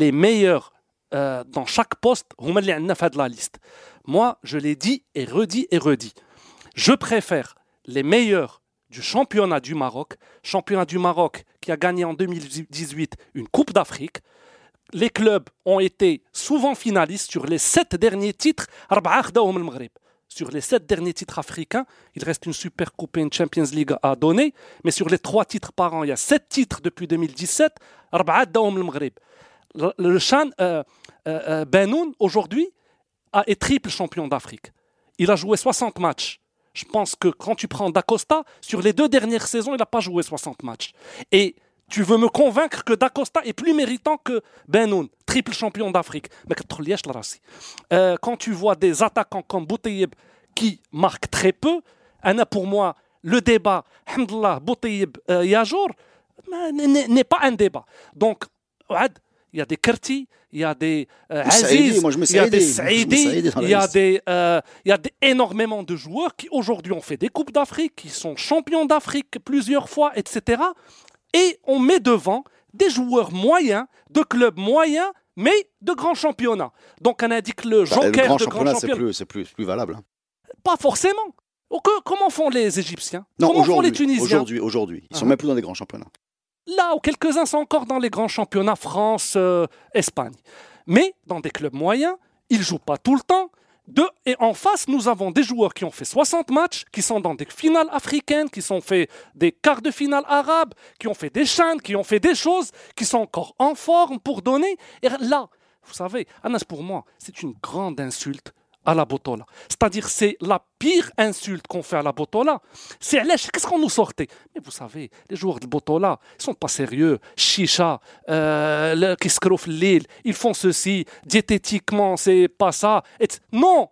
les meilleurs euh, dans chaque poste, هما اللي عندنا في هاد la liste. Moi, je l'ai dit et redit et redit. Je préfère les meilleurs du championnat du Maroc, championnat du Maroc qui a gagné en 2018 une Coupe d'Afrique. Les clubs ont été souvent finalistes sur les sept derniers titres. Sur les sept derniers titres africains, il reste une Super Coupe et une Champions League à donner, mais sur les trois titres par an, il y a sept titres depuis 2017. Le Chan euh, euh, euh, Benoun, aujourd'hui, est triple champion d'Afrique. Il a joué 60 matchs je pense que quand tu prends Dacosta, sur les deux dernières saisons, il n'a pas joué 60 matchs. Et tu veux me convaincre que Dacosta est plus méritant que Benoun, triple champion d'Afrique. Mais euh, quand tu vois des attaquants comme Bouteyeb qui marquent très peu, Anna, pour moi, le débat, Hamdallah, Bouteyeb, euh, Yajour, euh, n'est pas un débat. Donc, il y a des Kerti, il y a des euh, Aziz, moi, il y a des Saïdi, il y a des, euh, il y a des- énormément de joueurs qui aujourd'hui ont fait des Coupes d'Afrique, qui sont champions d'Afrique plusieurs fois, etc. Et on met devant des joueurs moyens, de clubs moyens, mais de grands championnats. Donc on indique le Bah, joker le grand de grands championnat, c'est championnats. plus, c'est plus, plus valable. hein. Pas forcément. Oh, que- comment font les Égyptiens? Non, Comment font les Tunisiens? aujourd'hui, aujourd'hui, ils sont Ah. même plus dans les grands championnats. Là où quelques-uns sont encore dans les grands championnats, France, euh, Espagne. Mais dans des clubs moyens, ils jouent pas tout le temps. De, et en face, nous avons des joueurs qui ont fait 60 matchs, qui sont dans des finales africaines, qui ont fait des quarts de finale arabes, qui ont fait des chaînes, qui ont fait des choses, qui sont encore en forme pour donner. Et là, vous savez, Anas, pour moi, c'est une grande insulte à la Botola. C'est-à-dire, c'est la pire insulte qu'on fait à la Botola. C'est qu'est-ce qu'on nous sortait? Mais vous savez, les joueurs de Botola, ils sont pas sérieux. Chicha, euh, le Kiskrof Lille, ils font ceci. Diététiquement, c'est pas ça. Et non,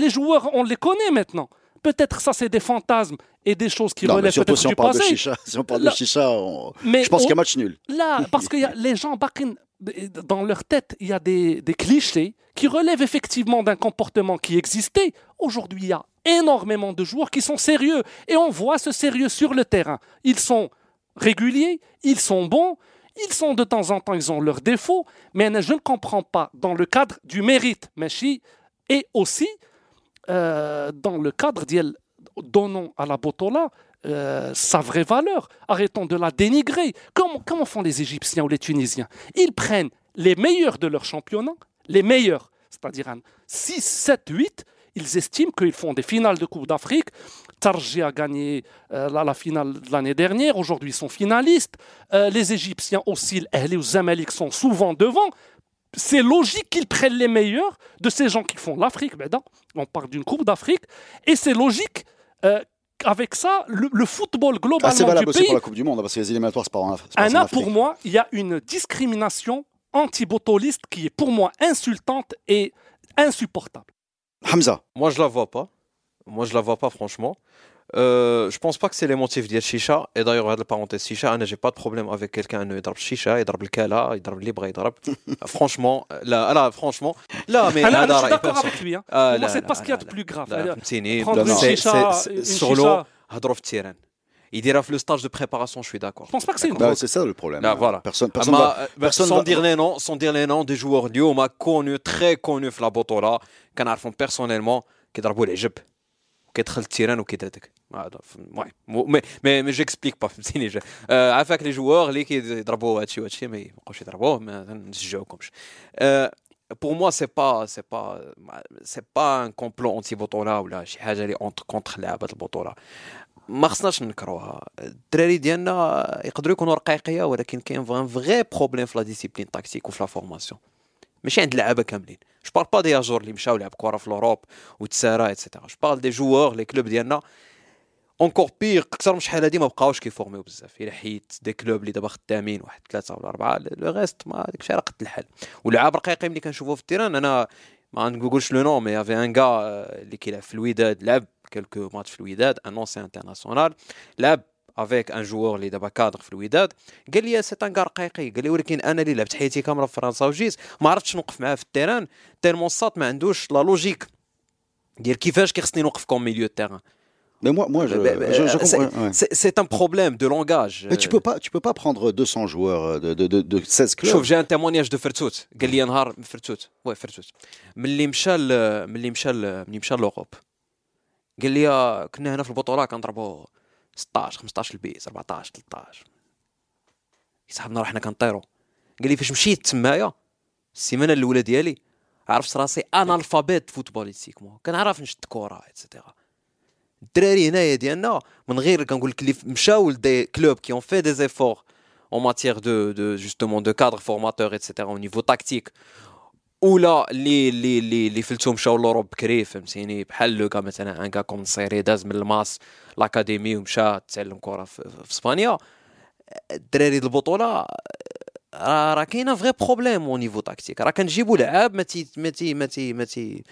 les joueurs, on les connaît maintenant. Peut-être ça, c'est des fantasmes et des choses qui Non, relèvent peut-être si on parle de chicha, si on parle Là- de chicha, on- Mais je pense on- qu'il y a match nul. Là, parce que y a, les gens, dans leur tête, il y a des, clichés qui relèvent effectivement d'un comportement qui existait. Aujourd'hui, il y a énormément de joueurs qui sont sérieux et on voit ce sérieux sur le terrain. Ils sont réguliers, ils sont bons, ils sont de temps en temps, ils ont leurs défauts, mais je ne comprends pas dans le cadre du mérite, Machi, et aussi euh, dans le cadre d'IEL, donnons à la Botola euh, sa vraie valeur. Arrêtons de la dénigrer. Comment, font les Égyptiens ou les Tunisiens? Ils prennent les meilleurs de leur championnat, les meilleurs, c'est-à-dire un 6, 7, 8, ils estiment qu'ils font des finales de Coupe d'Afrique. Tarji a gagné euh, la, finale de l'année dernière, aujourd'hui ils sont finalistes. Euh, les Égyptiens aussi, les Zamalek sont souvent devant c'est logique qu'ils prennent les meilleurs de ces gens qui font l'Afrique. On parle d'une Coupe d'Afrique. Et c'est logique, avec ça, le, le football Ah, c'est globalement valable du aussi pays, pour la Coupe du Monde, hein, parce que les éliminatoires, c'est pas en, pas en Anna, Afrique. pour moi, il y a une discrimination anti-botoliste qui est pour moi insultante et insupportable. Hamza, Moi, je la vois pas. Moi, je la vois pas, franchement. Euh, je pense pas que c'est les motifs de chicha. Et d'ailleurs, la parenthèse chicha, hein, j'ai pas de problème avec quelqu'un euh, qui drape chicha, il drape le kala, il drape le libre, il drape. Euh, franchement, là, ah là, franchement, là, mais ah là, je suis d'accord avec lui. Hein. Ah, Moi, c'est parce qu'il y a de plus grave. Prendre chicha, sur l'eau, hadrof tiran. Il dira le stage de préparation, je suis d'accord. Je pense pas que c'est une bah, C'est ça le problème. Voilà. Personne, personne, va, personne sans, va... dire les noms, sans dire les noms des joueurs du on m'a connu, très connu, Flabotola, qu'on a personnellement, qui drapeau les jupes. كيدخل التيران وكيدردك المهم مي مي جيكسبليك با فهمتيني آه، عافاك لي جوار اللي كيضربوا هادشي وهادشي ما يبقاوش يضربوه ما نشجعوكمش. pour moi c'est pas c'est pas c'est pas un complot anti بطولة ولا شي حاجة اللي اونت كونتر لعبة البطولة. ما خصناش نكروها الدراري ديالنا يقدروا يكونوا رقيقية ولكن كاين ان فغي بروبليم في لا ديسيبلين تاكتيك وفي لا فورماسيون ماشي عند اللعابه كاملين. جو بار با دي اجور اللي مشاو لعب كره في الاوروب وتسارى اتسيتيرا جو بارل دي جوور لي كلوب ديالنا. اونكور بيغ أكثر من شحال هادي ما بقاوش كيفورميو بزاف. إلا حيت دي كلوب اللي دابا خدامين واحد ثلاثة ولا أربعة لو ريست ما داك الشيء راه قد الحال. ولعاب رقيقين ملي كنشوفو في التيران أنا ما نقولش لو نو مي يافي ان كا اللي كيلعب في الوداد لعب كيلكو ماتش في الوداد ان اونسي انترناسيونال لعب افيك ان جوور اللي دابا كادر في الوداد قال لي سي ان رقيقي قال لي ولكن أنا اللي لعبت حياتي كامله في فرنسا وجيت ما عرفتش نوقف معاه في التيران تيرمون سات ما عندوش لا لوجيك ديال كيفاش كيخصني نوقف كوم ميليو تيران Mais moi, moi je, je, je comprends. ouais. C'est un problème de langage. Mais tu peux pas, tu peux pas prendre 200 joueurs de, de, de, de 16 clubs. شوف جا ان تيمونياج دو فرتوت قال لي نهار فرتوت وي فرتوت ملي مشى ملي مشى ملي مشى لوروب قال لي كنا هنا في البطولة كنضربوا 16 15 البيت 14 13 صاحبنا رحنا كنطيروا قال لي فاش مشيت تمايا السيمانة الأولى ديالي عرفت راسي أنالفابيت فوتبوليستيكمون كنعرف نشد كره اتسيتيرا الدراري هنايا ديالنا من غير كنقول لك اللي مشاو لدي كلوب كي اون في دي زيفور en matière de, de justement de cadre formateur etc au niveau tactique. ولا اللي اللي اللي اللي فلتو مشاو لوروب بكري فهمتيني؟ بحال لو كا مثلا ان كا كوم داز من الماس لأكاديمي ومشى تعلم كرة في, إسبانيا. الدراري البطولة راه راه كاينة فغي بروبليم أو نيفو تاكتيك. راه كنجيبوا لعاب ما تي ما تي ما تي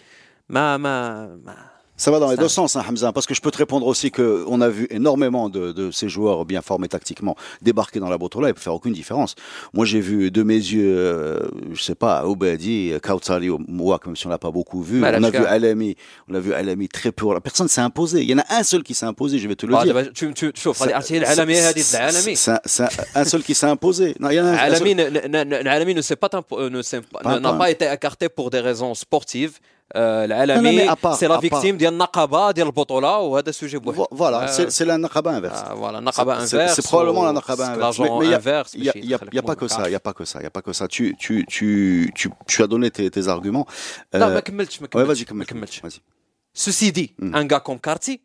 ما ما, ما Ça va dans les deux sens, hein, Hamza, parce que je peux te répondre aussi qu'on a vu énormément de, ces joueurs bien formés tactiquement débarquer dans la Botola et faire aucune différence. Moi, j'ai vu de mes yeux, euh, je sais pas, Obadi, Kautsari, Mouak, même si on l'a pas beaucoup vu. Malachka. On a vu Alami, on a vu Alami très peu. Personne s'est imposé. Il y en a un seul qui s'est imposé, je vais te le ah, dire. Bah, tu, tu, tu, c'est hein, un seul qui s'est imposé. Il y en a un, Alami, un seul... Alami ne s'est pas, euh, n'a pas été écarté pour des raisons sportives. العالمي mais à part- سي لا à part- فيكتيم ديال النقابه ديال البطوله وهذا سوجي بوحده Vo- Voilà, آه، c'est c'est la Nakaba inverse. آه، voilà النقابه C'est- انفيرس C'est probablement la Nakaba inverse. Mais- l'agent mais il y a- inverse Il n'y a, il y a- il y a pas que ça, il y a pas que ça, il y a pas que ça. Tu, tu, tu, tu, tu as donné tes, tes arguments. لا Euh, ما كملتش ما ouais, كملتش vas-y, ما كمل, كملتش vas-y. Ceci dit, Mm. un gars comme Carty,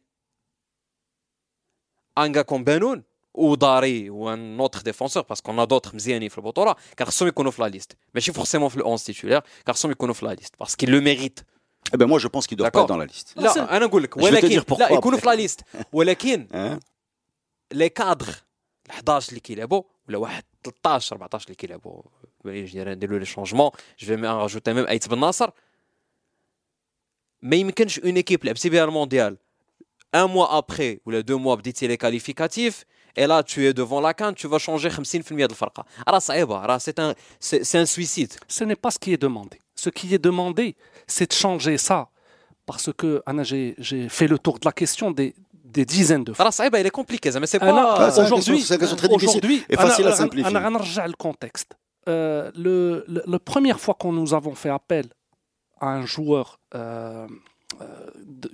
un gars comme Benoun, ou Dari, ou un autre défenseur, parce qu'on a d'autres مزيانين في البطولة, كان خصهم يكونوا في la liste. ماشي forcément في le 11 titulaire, كان خصهم يكونوا في la liste, parce qu'ils le méritent. Eh ben moi, je pense qu'il doit pas D'accord. être dans la liste. لا انا نقول لك Je vais te ولكن dire pourquoi لا يكونوا après. في la liste. ولكن Hein لي كادر ال 11 اللي كيلعبوا ولا واحد 13 14 اللي كيلعبوا نديروا لي شونجمون جو في راجوتي ميم ايت بن ناصر ما يمكنش اون ايكيب لعبتي بها المونديال ان موا ابخي ولا دو موا بديتي لي كاليفيكاتيف اي لا تو اي ديفون لا كان تو فا شونجي 50% ديال الفرقه راه صعيبه راه سي ان سي ان سويسيد Ce n'est pas ce qui est demandé. ce qui est demandé, c'est de changer ça. Parce que Anna, j'ai fait le tour de la question des, dizaines de fois. Alors ça, eh ben, il est compliquée, mais c'est pas euh, aujourd'hui. C'est Aujourd'hui, et facile à simplifier. le contexte. Euh, le, le, la première fois qu'on nous avons fait appel à un joueur euh, euh,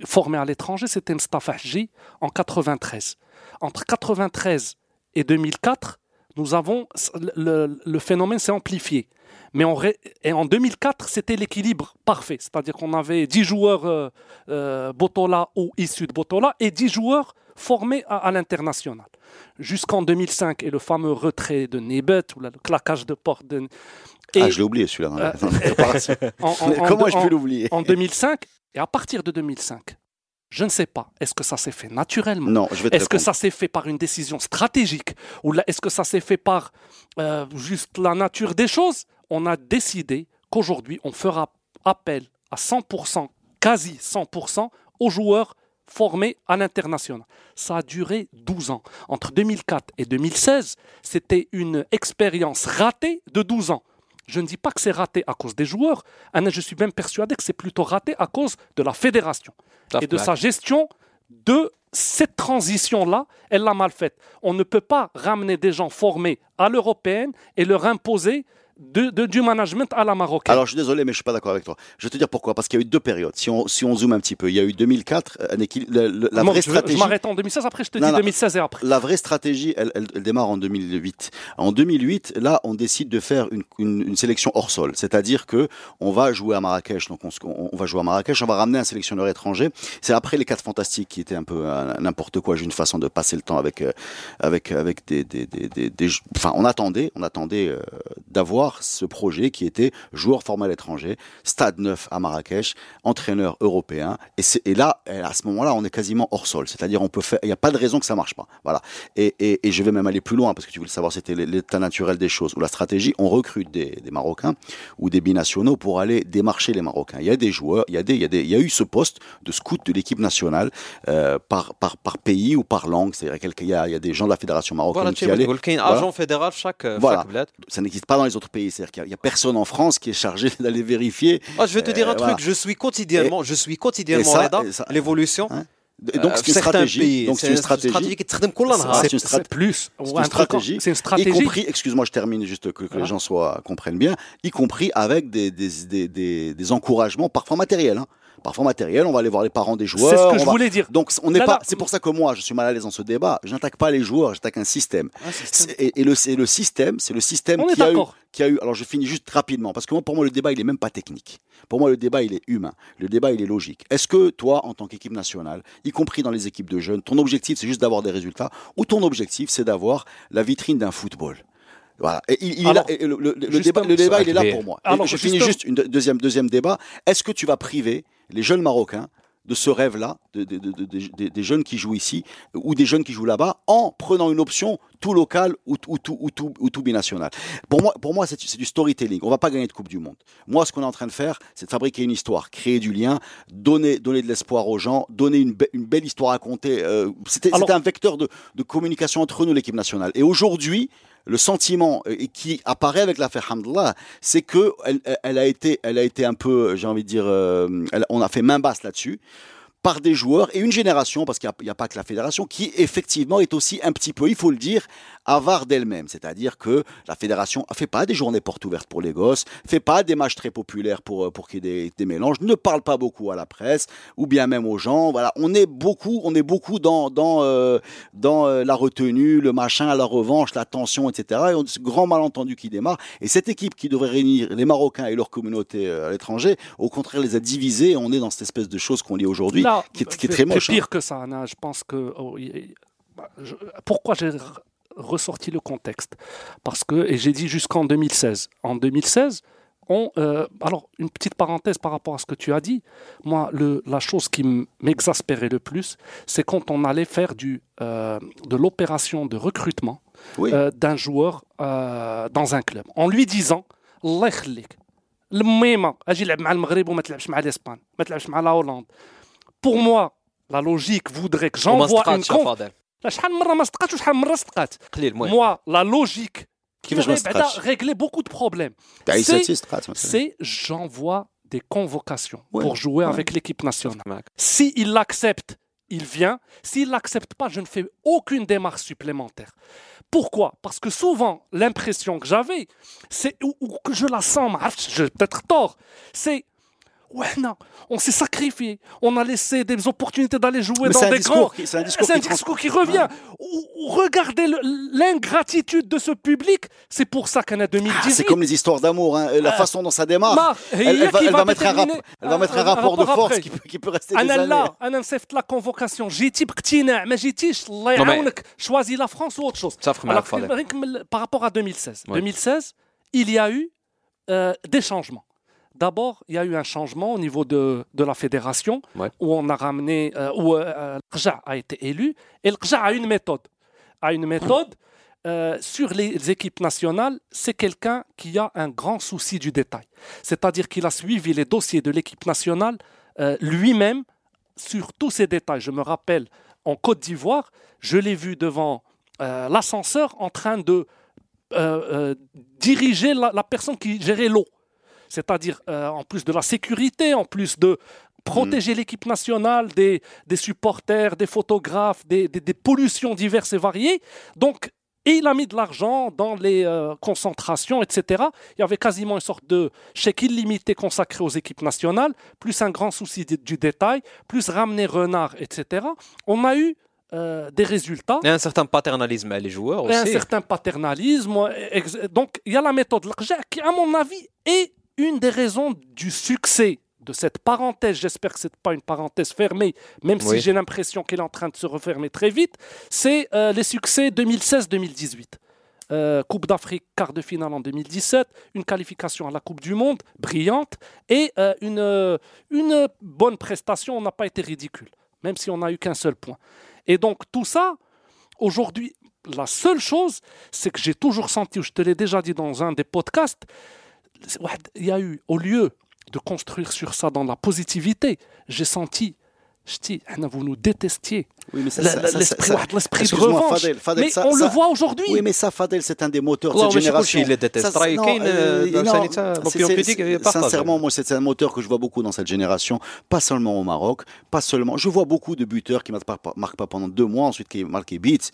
formé à l'étranger, c'était Mstafa Haji en 93. Entre 93 et 2004, nous avons le phénomène s'est amplifié. Mais en, ré- et en 2004, c'était l'équilibre parfait. C'est-à-dire qu'on avait 10 joueurs euh, euh, Botola ou issus de Botola et 10 joueurs formés à, à l'international. Jusqu'en 2005 et le fameux retrait de Nebet ou le claquage de porte de. Et Ah, je l'ai oublié celui-là. Euh, Comment je peux l'oublier en 2005 et à partir de 2005 Je ne sais pas. Est-ce que ça s'est fait naturellement? Non, je vais te Est-ce que ça s'est fait par une décision stratégique Ou est-ce que ça s'est fait par euh, juste la nature des choses? On a décidé qu'aujourd'hui, on fera appel à 100%, quasi 100%, aux joueurs formés à l'international. Ça a duré 12 ans. Entre 2004 et 2016, c'était une expérience ratée de 12 ans. Je ne dis pas que c'est raté à cause des joueurs, Anna, je suis même persuadé que c'est plutôt raté à cause de la fédération et de sa gestion de cette transition-là, elle l'a mal faite. On ne peut pas ramener des gens formés à l'européenne et leur imposer de, de- du management à la marocaine. Alors, je suis désolé, mais je suis pas d'accord avec toi. Je vais te dire pourquoi. Parce qu'il y a eu deux périodes. Si on, si on zoome un petit peu, il y a eu 2004, un équil- le- le- la Moi, vraie je, je stratégie. m'arrête en 2016, après je te Non, dis non. 2016 et après. La vraie stratégie, elle, elle- elle démarre en 2008. En 2008, là, on décide de faire une, une- une sélection hors sol, c'est-à-dire que on va jouer à Marrakech. Donc, on, se- on- on va jouer à Marrakech. On va ramener un sélectionneur étranger. C'est après les quatre fantastiques qui étaient un peu euh, n'importe quoi, juste une façon de passer le temps avec euh, avec avec des, des, des, des- des- Enfin, on attendait, on attendait euh, d'avoir ce projet qui était joueur formé à l'étranger, stade 9 à Marrakech, entraîneur européen. Et, là, eh, à ce moment-là, on est quasiment hors sol. C'est-à-dire, on peut faire, il n'y a pas de raison que ça marche pas. Voilà. Et, je vais même aller plus loin parce que tu voulais savoir c'était l'état naturel des choses ou la stratégie. On recrute des, Marocains ou des binationaux pour aller démarcher les Marocains. Il y a des joueurs, il y a eu ce poste de scout de l'équipe nationale euh, par, pays ou par langue. C'est-à-dire qu'il y, a des gens de la fédération marocaine voilà, qui allaient. Voilà. agent fédéral chaque. Voilà. Chaque ça n'existe pas dans les autres pays. C'est-à-dire qu'il n'y a, personne en France qui est chargé d'aller vérifier. Ah, je vais te dire un euh, truc, je suis quotidiennement, je suis quotidiennement l'évolution. Hein. Euh, donc c'est une stratégie. Donc c'est une stratégie. C'est une stratégie. Plus. C'est une stratégie. C'est une stratégie. Y compris, excuse-moi, je termine juste que, les gens soient comprennent bien, y compris avec des des, des, des, encouragements parfois matériels. Hein. Parfois matériels, on va aller voir les parents des joueurs. C'est ce que je va- voulais dire. Donc on n'est pas. C'est pour ça que moi, je suis mal à l'aise dans ce débat. Je n'attaque pas les joueurs, j'attaque un système. Et, et le, c'est le système, c'est le système On qui a eu, d'accord. qui a eu. Alors je finis juste rapidement parce que moi, pour moi, le débat, il est même pas technique. Pour moi, le débat, il est humain. Le débat, il est logique. Est-ce que toi, en tant qu'équipe nationale, y compris dans les équipes de jeunes, ton objectif, c'est juste d'avoir des résultats, ou ton objectif, c'est d'avoir la vitrine d'un football? Voilà. Et il, il le, le- le justement, débat, le débat, il est là pour moi. Alors, je finis juste deuxième, deuxième débat. Est-ce que tu vas priver les jeunes Marocains de ce rêve-là, de- de- de- de- de- des- jeunes qui jouent ici ou des jeunes qui jouent là-bas, en prenant une option tout local ou, ou tout, ou, tout, ou tout binational Pour moi, pour moi c'est du storytelling. On va pas gagner de Coupe du Monde. Moi, ce qu'on est en train de faire, c'est de fabriquer une histoire, créer du lien, donner, donner de l'espoir aux gens, donner une, be- une belle histoire à raconter. Euh, C'était un vecteur de, de communication entre nous, l'équipe nationale. Et aujourd'hui, le sentiment euh, qui apparaît avec l'affaire Hamdallah, c'est que elle, elle a été, elle a été un peu, j'ai envie de dire, euh, on a fait main basse là-dessus par des joueurs et une génération, parce qu'il n'y a, pas que la fédération, qui effectivement est aussi un petit peu, il faut le dire, avare d'elle-même. C'est-à-dire que la fédération ne fait pas des journées portes ouvertes pour les gosses, fait pas des matchs très populaires pour, euh, pour qu'il y ait des, des mélanges, ne parle pas beaucoup à la presse ou bien même aux gens. Voilà, on est beaucoup, on est beaucoup dans, dans, euh, dans euh, la retenue, le machin, la revanche, la tension, etc. Et on a ce grand malentendu qui démarre. Et cette équipe qui devrait réunir les Marocains et leur communauté à l'étranger, au contraire, les a divisés. Et on est dans cette espèce de chose qu'on lit aujourd'hui, qui, est- qui est c'est- très moche. C'est hein. pire que ça, Anna. Je pense que. oh, y- y- bah, je- pourquoi j'ai ressorti le contexte. Parce que, et j'ai dit jusqu'en 2016. En 2016, on, euh, alors, une petite parenthèse par rapport à ce que tu as dit. Moi, le, la chose qui m'exaspérait le plus, c'est quand on allait faire du, euh, de l'opération de recrutement oui. euh, d'un joueur euh, dans un club, en lui disant Allah Pour moi, la logique voudrait que j'envoie une, conf... فاضل لا شحال من مره ما صدقاتش وشحال من مره صدقات قليل المهم moi la logique qui كيفاش ما aurait بعدا صدقاتش؟ réglé beaucoup de problèmes تعيس- c'est- تعيس تقات مثلاً. c'est j'envoie des convocations Ouais, pour jouer ouais. avec l'équipe nationale معك. si il l'accepte, il vient. S'il l'accepte pas, je ne fais aucune démarche supplémentaire. Pourquoi Parce que souvent, l'impression que j'avais, c'est ou, ou que je la sens, ma عرفتش, j'ai peut-être tort, c'est Ouais, non, on s'est sacrifié. On a laissé des opportunités d'aller jouer dans des grands. C'est un discours, qui, revient. Regardez l'ingratitude de ce public. C'est pour ça qu'en 2018. Ah, c'est comme les histoires d'amour. Hein. La euh, façon dont ça démarre. Elle, va, mettre un elle, va, un, rapport, de force qui, peut, qui peut rester des années. Anna la convocation. J'étais choisis la France ou autre chose. Par rapport à 2016. 2016, il y a eu euh, des changements. D'abord, il y a eu un changement au niveau de, de la fédération, Ouais. où on a ramené, euh, où euh, a été élu, et l'Qja a une méthode. A une méthode euh, sur les équipes nationales, c'est quelqu'un qui a un grand souci du détail. C'est-à-dire qu'il a suivi les dossiers de l'équipe nationale euh, lui-même sur tous ces détails. Je me rappelle, en Côte d'Ivoire, je l'ai vu devant l'ascenseur en train de diriger la, la personne qui gérait l'eau. C'est-à-dire, euh, en plus de la sécurité, en plus de protéger l'équipe nationale des, des supporters, des photographes, des, des- des pollutions diverses et variées. Donc, et il a mis de l'argent dans les euh, concentrations, etc. Il y avait quasiment une sorte de chèque illimité consacré aux équipes nationales, plus un grand souci du- détail, plus ramener Renard, etc. On a eu euh, des résultats. Il y a un certain paternalisme à les joueurs Et un aussi. certain paternalisme. Donc, il y a la méthode Laqja qui, à mon avis, est une des raisons du succès de cette parenthèse, j'espère que ce n'est pas une parenthèse fermée, même si j'ai l'impression qu'elle est en train de se refermer très vite, c'est euh, les succès 2016-2018. Euh, Coupe d'Afrique, quart de finale en 2017, une qualification à la Coupe du Monde, brillante, et euh, une, une bonne prestation, on n'a pas été ridicule, même si on n'a eu qu'un seul point. Et donc tout ça, aujourd'hui, la seule chose, c'est que j'ai toujours senti, je te l'ai déjà dit dans un des podcasts, il y a eu, au lieu de construire sur ça dans la positivité, j'ai senti, je dis, ah vous nous détestiez. Oui, mais ça, l'esprit, de revanche. Fadel, mais on le voit aujourd'hui. Oui, mais ça, Fadel, c'est un des moteurs de cette génération. Il déteste. Sincèrement, hein. moi, c'est un moteur que je vois beaucoup dans cette génération. Pas seulement au Maroc, pas seulement. Je vois beaucoup de buteurs qui ne marquent pas pendant deux mois, ensuite qui marquent beats.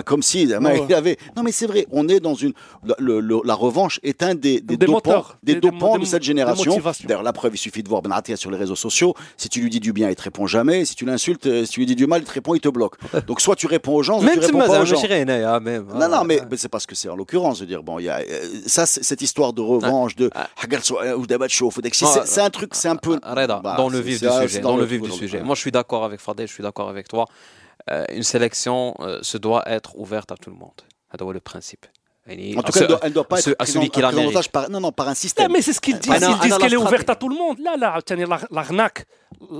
Comme si, il avait. Non, mais c'est vrai, on est dans une. La revanche est un des dopants de cette génération. D'ailleurs, la preuve, il suffit de voir Benatia sur les réseaux sociaux si tu lui dis du bien, il te répond jamais. Si tu l'insultes, euh, si tu lui dis du mal, il te répond, il te bloque. Donc soit tu réponds aux gens, soit tu réponds pas aux gens. Hein, non, non, mais, mais c'est parce que c'est en l'occurrence, je veux dire, bon, il y a, euh, ça, cette histoire de revanche, de c'est un truc, c'est un peu ah, bah, dans le vif du sujet. Dans le vif du sujet. Moi, je suis d'accord avec Fadel, je suis d'accord avec toi. Euh, une sélection se doit être ouverte à tout le monde. C'est le principe يعني En tout à cas, ce- elle doit, elle doit pas à être ce- à prise celui en- qui la prise en mérite. otage par, non, non, par un لا système. mais c'est ce qu'ils disent. أنا- Ils disent أنا qu'elle est la ouverte à tout le monde. Là, là, tiens, la, l'arnaque,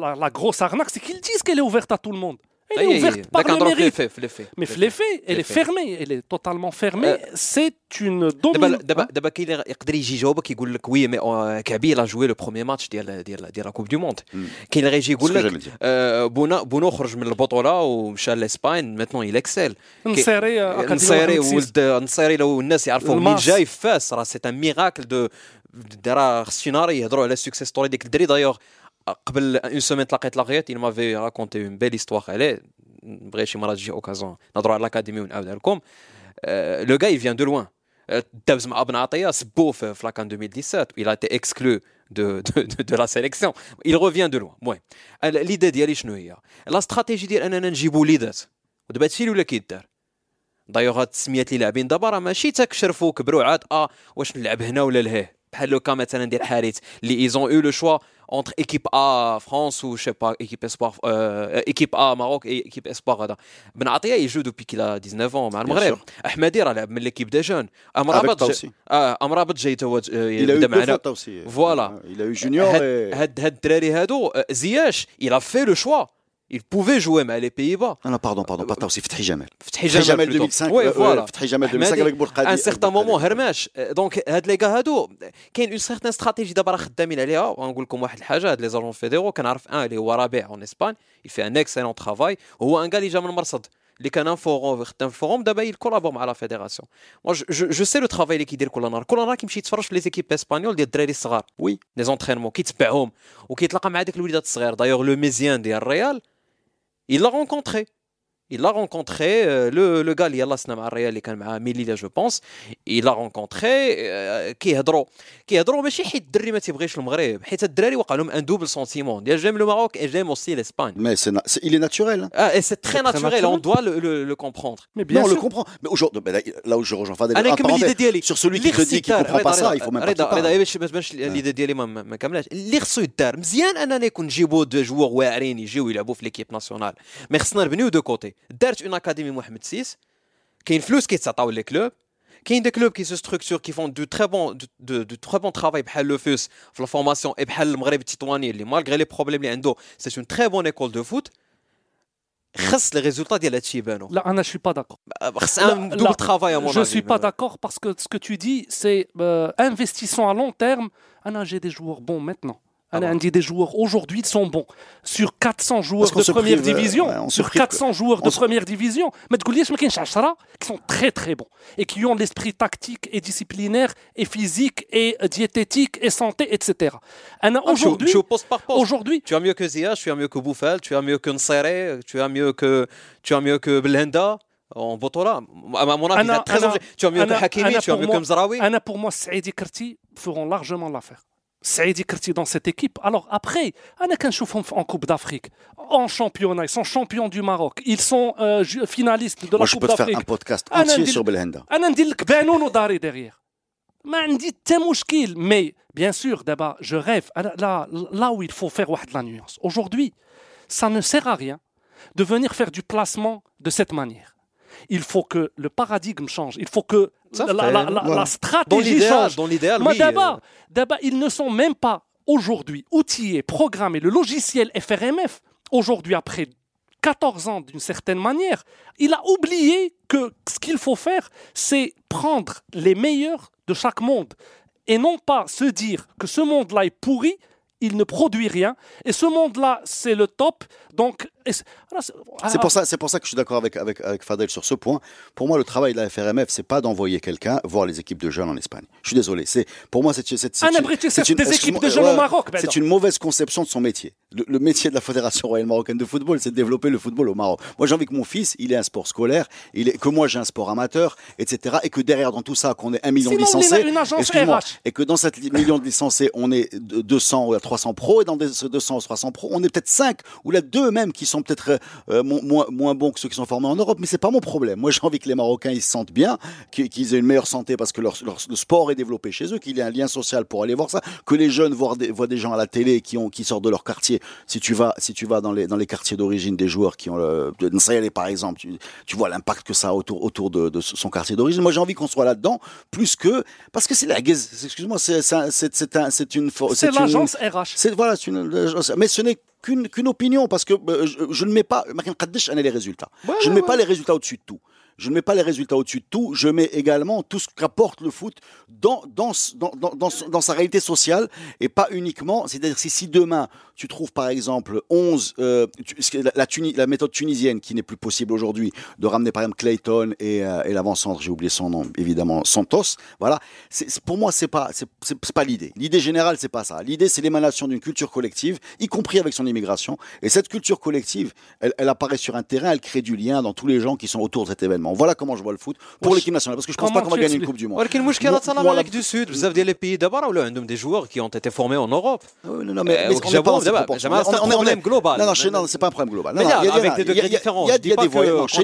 la, la grosse arnaque, c'est qu'ils disent qu'elle est ouverte à tout le monde. Elle est أي- ouverte par داك le نهضروا في mérite. les faits, في les faits. Mais في les les faits, elle Les est faits. fermée. Elle est totalement fermée. Euh, C'est une دابا domination. دابا دابا كاين اللي يقدر يجي يجاوبك يقول لك وي مي آه، كعبي لا جوي لو بروميي ماتش ديال ديال ديال لا كوب دو موند كاين اللي غيجي يقول Ce que لك j'allais dire. آه، بونا بونو خرج من البطوله ومشى لاسبان ماتنون il اكسل نصيري أكاديمية نصيري واحد ولد نصيري لو الناس يعرفوا منين الماس. جاي فاس راه سي ان ميراكل دو راه خص ناري يهضروا على السكسيس ستوري ديك الدري دايوغ قبل اون سومين تلاقيت لاغيت il m'avait raconté une belle histoire. عليه نبغي شي مرات تجي اوكازون نهضروا على الاكاديمي ونعاودها لكم. لو غاي فيان دو لوان دابز مع ابن عطيه سبوه في في لاكان 2017 il a été exclu de, de, de, de la sélection. Il revient de loin. المهم ليدي ديالي شنو هي لا استراتيجي ديال اننا نجيبوا وليدات ودابا هادشي اللي ولا كيدار دايوغ هاد التسميات اللي لاعبين دابا راه ماشي تكشرفوا كبروا عاد. آه واش نلعب هنا ولا لهيه بحال لو كا مثلا ديال حارث اللي ايزون أو لو شوا entre équipe A France ou je sais pas équipe espoir euh, équipe A Maroc et équipe espoir هذا بن عطيه يجو دوبي qu'il a 19 ans مع المغرب احمدي راه لعب من l'équipe des jeunes امرابط Avec Taussi. جا- اه امرابط جاي تو Il a eu بدا deux معنا fautes aussi. Voilà. Il a eu Junior هاد et. هاد هاد الدراري هادو آه، زياش il a fait le choix il pouvait jouer مع les Pays-Bas Non, non, pardon, pardon, pas Taussi, Fethi Jamel. فتحي Fethi جمال Jamel plutôt. 2005. Oui, euh, voilà. euh, Fethi Jamel 2005 أحمدي، avec Bourkhadi. ان سيغتان مومون هرماش دونك هاد لي كاع هادو كاين اون سيغتان استراتيجي دابا راه خدامين عليها ونقول لكم واحد الحاجه هاد لي زالون فيديرو كنعرف ان اللي هو رابع اون اسبان يفي ان اكسلون ترافاي هو ان كاع اللي جا من مرصد اللي كان ان فوروم خدام في الفوروم دابا يكولابور مع لا فيديراسيون مو جو سي لو ترافاي اللي كيدير كل نهار كل نهار كيمشي يتفرج في لي زيكيب اسبانيول ديال الدراري الصغار وي لي زونترينمون كيتبعهم وكيتلاقى مع ديك الوليدات الصغير دايوغ لو ميزيان ديال الريال il l'a rencontré il l'a rencontré euh, le le gars اللي يلاه سنا مع الريال اللي كان مع ميليلا جو بونس il l'a rencontré euh, كيهضروا كيهضروا ماشي حيت الدري ما تيبغيش المغرب حيت الدراري وقع لهم ان دوبل سونتيمون ديال جيم لو ماروك et j'aime aussi l'Espagne Mais c'est na- c'est- il est naturel. hein. ah, et c'est très très naturel on naturel. doit le, le, le comprendre Mais bien non, on sûr. le comprend. Mais aujourd'hui, ben là, là où je rejoins Fadel, انا en نكمل parenthèse, l'idée ديالي sur celui qui te dit qu'il comprend pas ça, il faut même pas رضا qu'il رضا parle. باش باش باش الليده ديالي ما ما ما كاملاش اللي خصو يدار مزيان اننا يكون نجيبوا دو جوور واعرين يجيو يلعبوا في ليكيب ناسيونال مي خصنا نبنيو دو كوتي دارت اون اكاديمي محمد سيس كاين فلوس كيتعطاو لي كلوب كاين des clubs qui se structurent qui font du très bon de, de, de très bon travail بحال لو فوس في لا فورماسيون et بحال المغرب التطواني اللي malgré les problèmes اللي عنده c'est une très bonne école de foot خص les résultats ديال هادشي يبانوا Là, Anna, je suis pas d'accord. خص Là, un là, double travail à mon Je avis suis pas d'accord parce que ce que tu dis, c'est euh, investissons à long terme. Anna, j'ai des joueurs des aujourd'hui sont bons. Sur 400 joueurs de première prive, division, ouais, on sur prive 400 joueurs de on se- première division, mais tu dis, mais 10 qui sont très très bons et qui ont l'esprit tactique et disciplinaire et physique et diététique et santé, etc. Ah, aujourd'hui, je suis au poste par poste aujourd'hui, tu as mieux que Zia tu as mieux que Bouffal tu as mieux que Nsere tu as mieux que tu as mieux que Blenda en Botola à mon avis Anna, c'est très Anna, obligé. tu as mieux que Hakimi tu as mieux moi- que Mzraoui Anna, pour moi, Saïdi Kerti feront largement l'affaire. Saïdi Kerti dans cette équipe. Alors après, en Coupe d'Afrique, en championnat, ils sont champions du Maroc, ils sont euh, finalistes de la Moi, Coupe d'Afrique. je peux faire un podcast entier sur Belhenda. derrière. Mais bien sûr, d'abord, je rêve. Ah, là, là où il faut faire la nuance. Aujourd'hui, ça ne sert à rien de venir faire du placement de cette manière il faut que le paradigme change il faut que la, fait, la- la- voilà. la dans stratégie change dans l'idéal oui d'abord, euh, d'abord, ils ne sont même pas aujourd'hui outillés, programmés. Le logiciel FRMF, aujourd'hui, après 14 ans d'une certaine manière, il a oublié que ce qu'il faut faire, c'est prendre les meilleurs de chaque monde et non pas se dire que ce monde-là est pourri, il ne produit rien, et ce monde-là, c'est le top. Donc, c'est voilà, c'est- ah, pour ça, c'est pour ça que je suis d'accord avec, avec, avec Fadel sur ce point. Pour moi, le travail de la FRMF, c'est pas d'envoyer quelqu'un voir les équipes de jeunes en Espagne. Je suis désolé. C'est pour moi, c'est une- des équipes excuse-moi, de jeunes ouais, au Maroc, ben C'est une mauvaise conception de son métier. Le, le métier de la Fédération royale marocaine de football, c'est de développer le football au Maroc. Moi, j'ai envie que mon fils, il ait un sport scolaire, il est, que moi j'ai un sport amateur, etc. Et que derrière, dans tout ça, qu'on ait un million Sinon, de licenciés. excuse-moi, et que dans cette li- million de licenciés, on est de- 200 ou 300 pros, et dans des, ce 200 ou 300 pros, on est peut-être 5 ou là deux même qui sont peut-être euh, mo- moins, moins bons que ceux qui sont formés en Europe, mais c'est pas mon problème. Moi, j'ai envie que les Marocains ils se sentent bien, qu'ils aient une meilleure santé parce que leur, leur- le sport est développé chez eux, qu'il y ait un lien social pour aller voir ça, que les jeunes voient des, voient des gens à la télé qui ont qui sortent de leur quartier. Si tu vas si tu vas dans les dans les quartiers d'origine des joueurs qui ont le de Nsayele, par exemple, tu, tu vois l'impact que ça a autour autour de, de son quartier d'origine. Moi, j'ai envie qu'on soit là-dedans plus que parce que c'est la. Excuse-moi, c'est un- une c'est l'agence RH. c'est voilà, une- mais ce n'est qu'une opinion parce que euh, je, ne mets pas les résultats. Je ne mets pas les résultats au-dessus de tout. Je ne mets pas les résultats au-dessus de tout. Je mets également tout ce qu'apporte le foot dans sa réalité sociale et pas uniquement. C'est-à-dire si demain tu trouves par exemple 11, euh, la, méthode tunisienne qui n'est plus possible aujourd'hui, de ramener par exemple Clayton et, euh, et l'avant-centre, j'ai oublié son nom, évidemment, Santos. Voilà. Pour moi, c'est pas, pas l'idée. L'idée générale, c'est pas ça. L'idée, c'est l'émanation d'une culture collective, y compris avec son immigration. Et cette culture collective, elle, apparaît sur un terrain, elle crée du lien dans tous les gens qui sont autour de cet événement. Voilà comment je vois le foot pour l'équipe nationale, parce que je pense pas qu'on va gagner une Coupe du Monde. vous avez des pays d'abord où là, des joueurs qui ont été formés en Europe. Euh, non, mais, euh, euh, mais donc, on n'est j'avoue, pas dans ces d'abord, proportions. j'aimerais On est- un problème global. Non, non, chez, non, c'est pas un problème global. Non, Mais non, il y a- avec il y a- des degrés il y a- différents, il y a- des voyants. Chez-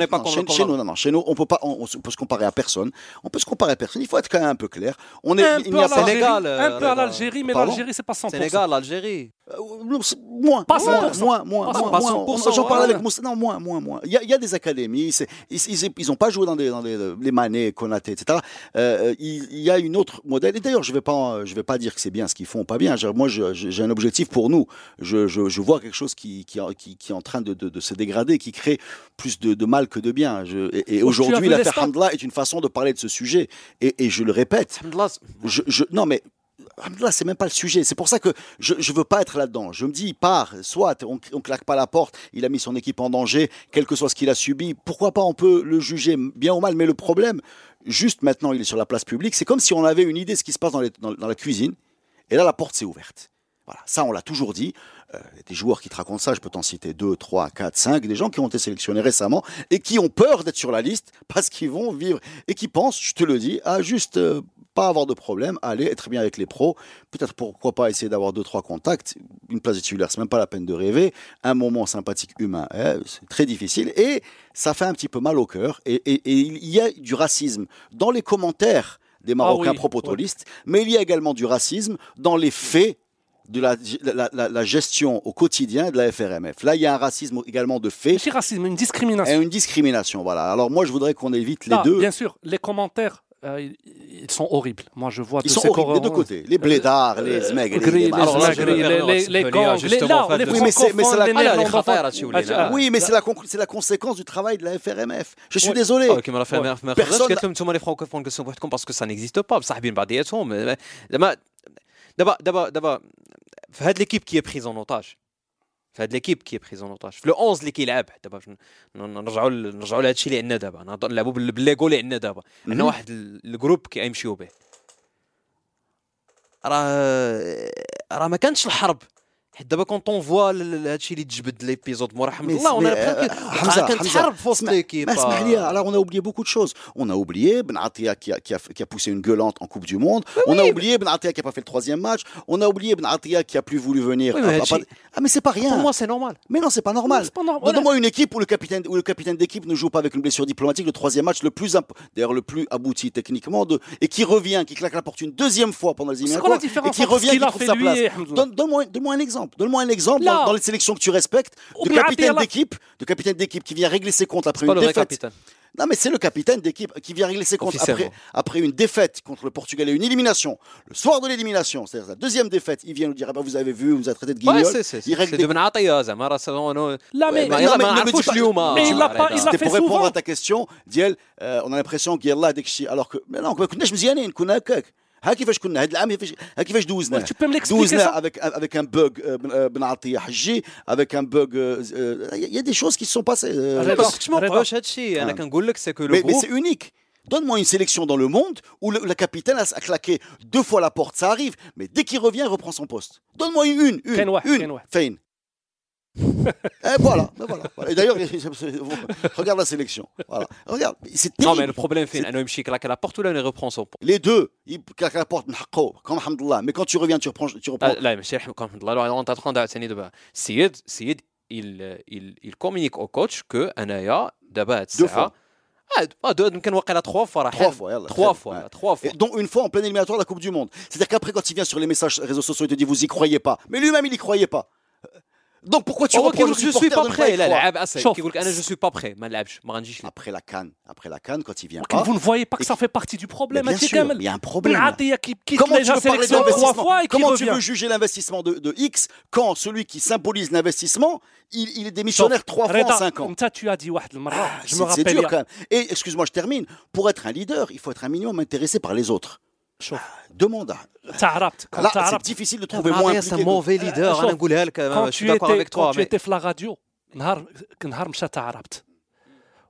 chez- nous, non, non, chez nous, on peut pas, on, on se- peut se comparer à personne. On peut se comparer à personne. Il faut être quand même un peu clair. On est, un il peu n'y a à pas. l'Algérie, Sénégal, un euh, peu à l'Algérie, mais l'Algérie, c'est pas 100%. Sénégal l'Algérie Euh, c'est- moins, Pas moins, 100%. moins, moins, moins, 100%, moins. J'en ouais. parlais avec Moussa. Non, moins, moins, moins. Il y a, des académies. c'est- Ils, ils, ils ont pas joué dans des, dans des, les Mané, Konaté, etc. Euh, il, y a une autre modèle. Et d'ailleurs, je vais pas, je vais pas dire que c'est bien ce qu'ils font, ou pas bien. Moi, j'ai un objectif pour nous. Je, je, je vois quelque chose qui, qui, qui, qui est en train de, de, de se dégrader, qui crée plus de, de mal que de bien. Je, et aujourd'hui, l'affaire Hamdallah est une façon de parler de ce sujet. Et, et je le répète, je, je- non mais là c'est même pas le sujet. C'est pour ça que je je veux pas être là-dedans. Je me dis il part, soit on, on claque pas la porte, il a mis son équipe en danger, quel que soit ce qu'il a subi. Pourquoi pas on peut le juger bien ou mal. Mais le problème, juste maintenant il est sur la place publique. C'est comme si on avait une idée de ce qui se passe dans, les- dans- dans la cuisine. Et là la porte s'est ouverte. Voilà, ça on l'a toujours dit. Euh, des joueurs qui te racontent ça, je peux t'en citer 2, 3, 4, 5, des gens qui ont été sélectionnés récemment et qui ont peur d'être sur la liste parce qu'ils vont vivre et qui pensent, je te le dis, à juste euh, pas avoir de problème, aller être bien avec les pros, peut-être pourquoi pas essayer d'avoir deux trois contacts, une place de titulaire, c'est même pas la peine de rêver, un moment sympathique humain, hein, c'est très difficile et ça fait un petit peu mal au cœur et, et- et il y a du racisme dans les commentaires des Marocains oui, propotolistes, mais il y a également du racisme dans les faits de la, gestion au quotidien de la FRMF. Là, il y a un racisme également de fait. C'est racisme, une discrimination. Et une discrimination, voilà. Alors moi, je voudrais qu'on évite les ah, deux. Bien sûr, les commentaires euh, ils sont horribles. Moi, je vois. Ils sont horribles des deux côtés. Les euh, blédards, les euh, zmègres, les les les les Oui, mais c'est la ah, Oui, mais c'est la conséquence du travail de la FRMF. Je suis désolé. Personne. Que ça n'existe pas. دابا دابا دابا في هاد ليكيب كي بريز اون اوتاج في هاد ليكيب كي بريز اون اوتاج في لو 11 اللي كيلعب دابا باش نرجعوا نرجعوا لهذا الشيء اللي عندنا دابا نلعبوا بال- بالليغو اللي عندنا دابا عندنا. واحد ال- الجروب كيمشيو به راه راه ما كانتش الحرب دابا كون طونفوا هذا الشيء اللي تجبد ليبيزود مورا حمد Mais- الله mais, وانا euh, بحال Hamza, كانت Hamza, حرب في وسط اسمع- ليكيب ما اسمح لي alors on a oublié beaucoup de choses on a oublié Ben Atia qui a, qui, a, qui a poussé une gueulante en Coupe du Monde on a oublié Ben Atia qui a pas fait le troisième match on a oublié Ben Atia qui a plus voulu venir Oui, mais à- à- Hachi- ah mais c'est pas rien pour moi c'est normal mais non c'est pas normal c'est pas normal. Donne-moi une équipe où le capitaine, où le capitaine d'équipe ne joue pas avec une blessure diplomatique, le troisième match le plus, imp- d'ailleurs le plus abouti techniquement, de, et qui revient, qui claque la porte une deuxième fois pendant les C'est quoi la éliminatoires, et différence qui entre ce revient, qu'il qui a trouve fait sa lui place. et Hamdullah Donne- Donne-moi donne un exemple. Donne-moi un exemple dans, les sélections que tu respectes de capitaine d'équipe, capitaine d'équipe qui vient régler ses comptes après une défaite. Non, mais c'est le capitaine d'équipe qui vient régler ses comptes après, une défaite contre le Portugal et une élimination. Le soir de l'élimination, c'est-à-dire la deuxième défaite, il vient nous dire ah bah, Vous avez vu, vous a traité de guignol. C'est pour répondre à ta question, euh, on a l'impression qu'il là, ها كيفاش كنا هاد العام كيفاش ها كيفاش دوزناه tu peux me l'expliquer دوزناه ça avec avec un bug euh, Ben- euh, Ben Atia حجي avec un bug euh, euh, il y a des choses qui se sont passées euh, Reda. ما كنتش ما رضا. وقعوش هذا الشيء انا آه. كنقول لك سي كو لو mais, mais جروب c'est unique Donne-moi une sélection dans le monde où le, le capitaine a, a claqué deux fois la porte, ça arrive, mais dès qu'il revient, il reprend son poste. Donne-moi une, une, une, كاين واحد- كاين une. et voilà, et voilà. Et d'ailleurs, regarde la sélection. Voilà. Regarde, c'est terrible. Non, mais le problème, c'est Anoim Chik claque à la porte ou là, il reprend son point Les deux, il claque à la porte, comme Alhamdoulilah. Mais quand tu reviens, tu reprends. Tu reprends. Ah, là, Michel, comme Alhamdoulilah, on est en train d'assainir de bas Sayed, Sayed il, euh, il, il communique au coach que Anaya, d'abord, deux fois. Ah, ah, deux, donc on a trois fois. Trois fois, yalla, trois fois, ouais. trois fois. Et dont une fois en plein éliminatoire de la Coupe du Monde. C'est-à-dire qu'après, quand il vient sur les messages réseaux sociaux, il te dit vous y croyez pas. Mais lui-même, il y croyait pas. Donc pourquoi tu هو reproches كيقول aux لك جو سوي supporters با de ne pas بري y لا croire لعب اسد شوف. كيقول لك انا جو سوي با بري ما نلعبش ما غنجيش لك. Après la canne, après la canne, quand il vient ولكن pas. vous ne voyez pas que Et- ça fait partie du Mais problème bien هادشي sûr, كامل il y a un بن problème. عطيه qui quitte Comment tu déjà veux parler sélection trois d'investissement fois et qui Comment tu revient veux juger l'investissement de, de X quand celui qui symbolise l'investissement, il, il est démissionnaire trois fois en رضا cinq ans انت tu as dit واحد المره je me C'est c'est rappelle dur يا- quand même. Et excuse-moi, je termine. Pour être un leader, il faut être un minimum intéressé par les autres. شوف Demande. à- تعرفت Là, c'est تعرفت difficile de trouver Ah, moins Maria, c'est un impliqué. que- mauvais leader شوف. انا نقولها لك quand je suis tu d'accord étais avec quand toi tu mais étais في لا راديو نهار نهار مشى تعربت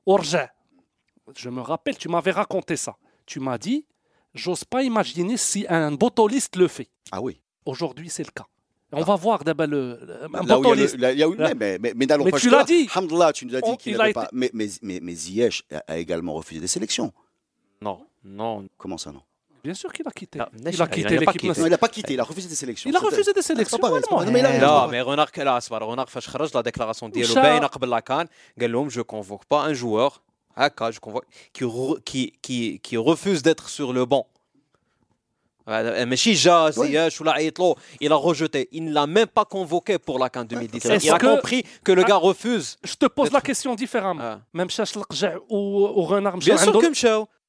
ورجع je me rappelle tu m'avais raconté ça tu m'as dit j'ose pas imaginer si un botoliste le fait Ah oui. aujourd'hui c'est le cas on va voir d'abord le un Là où il y a, botoliste le- là, il y a eu- Là. mais, mais, mais n'allons Mais pas tu jusque-là. l'as dit. Alhamdoulilah, tu nous as dit On- qu'il il n'avait a pas. Mais, mais, mais, mais Ziyech a, a également refusé des sélections. non non Comment ça, non bien sûr qu'il a quitté Non, il Necha, a il quitté n'a pas l'équipe quitté. Non, nationale il n'a pas quitté, il a refusé des sélections. il a C'était- refusé des C'est sélections pas pareil, c'est pas vraiment. pareil. Non, mais il a- لا مي رونارك لا اصبر رونارك فاش خرج لا ديكلاراسيون ديالو مشى- باينه قبل لا كان قال لهم جو كونفوك با ان جوور هكا جو كونفوك كي رو- كي كي كي refuse d'être sur le banc هذا ماشي جا زياش ولا عيط له il a rejeté il ne l'a même pas convoqué pour la CAN 2017 Est-ce il a que- compris que le gars refuse je te pose la Peut-être- question différemment Ah. ما مشاش القجع و- وغنار مشاو bien sûr que عنده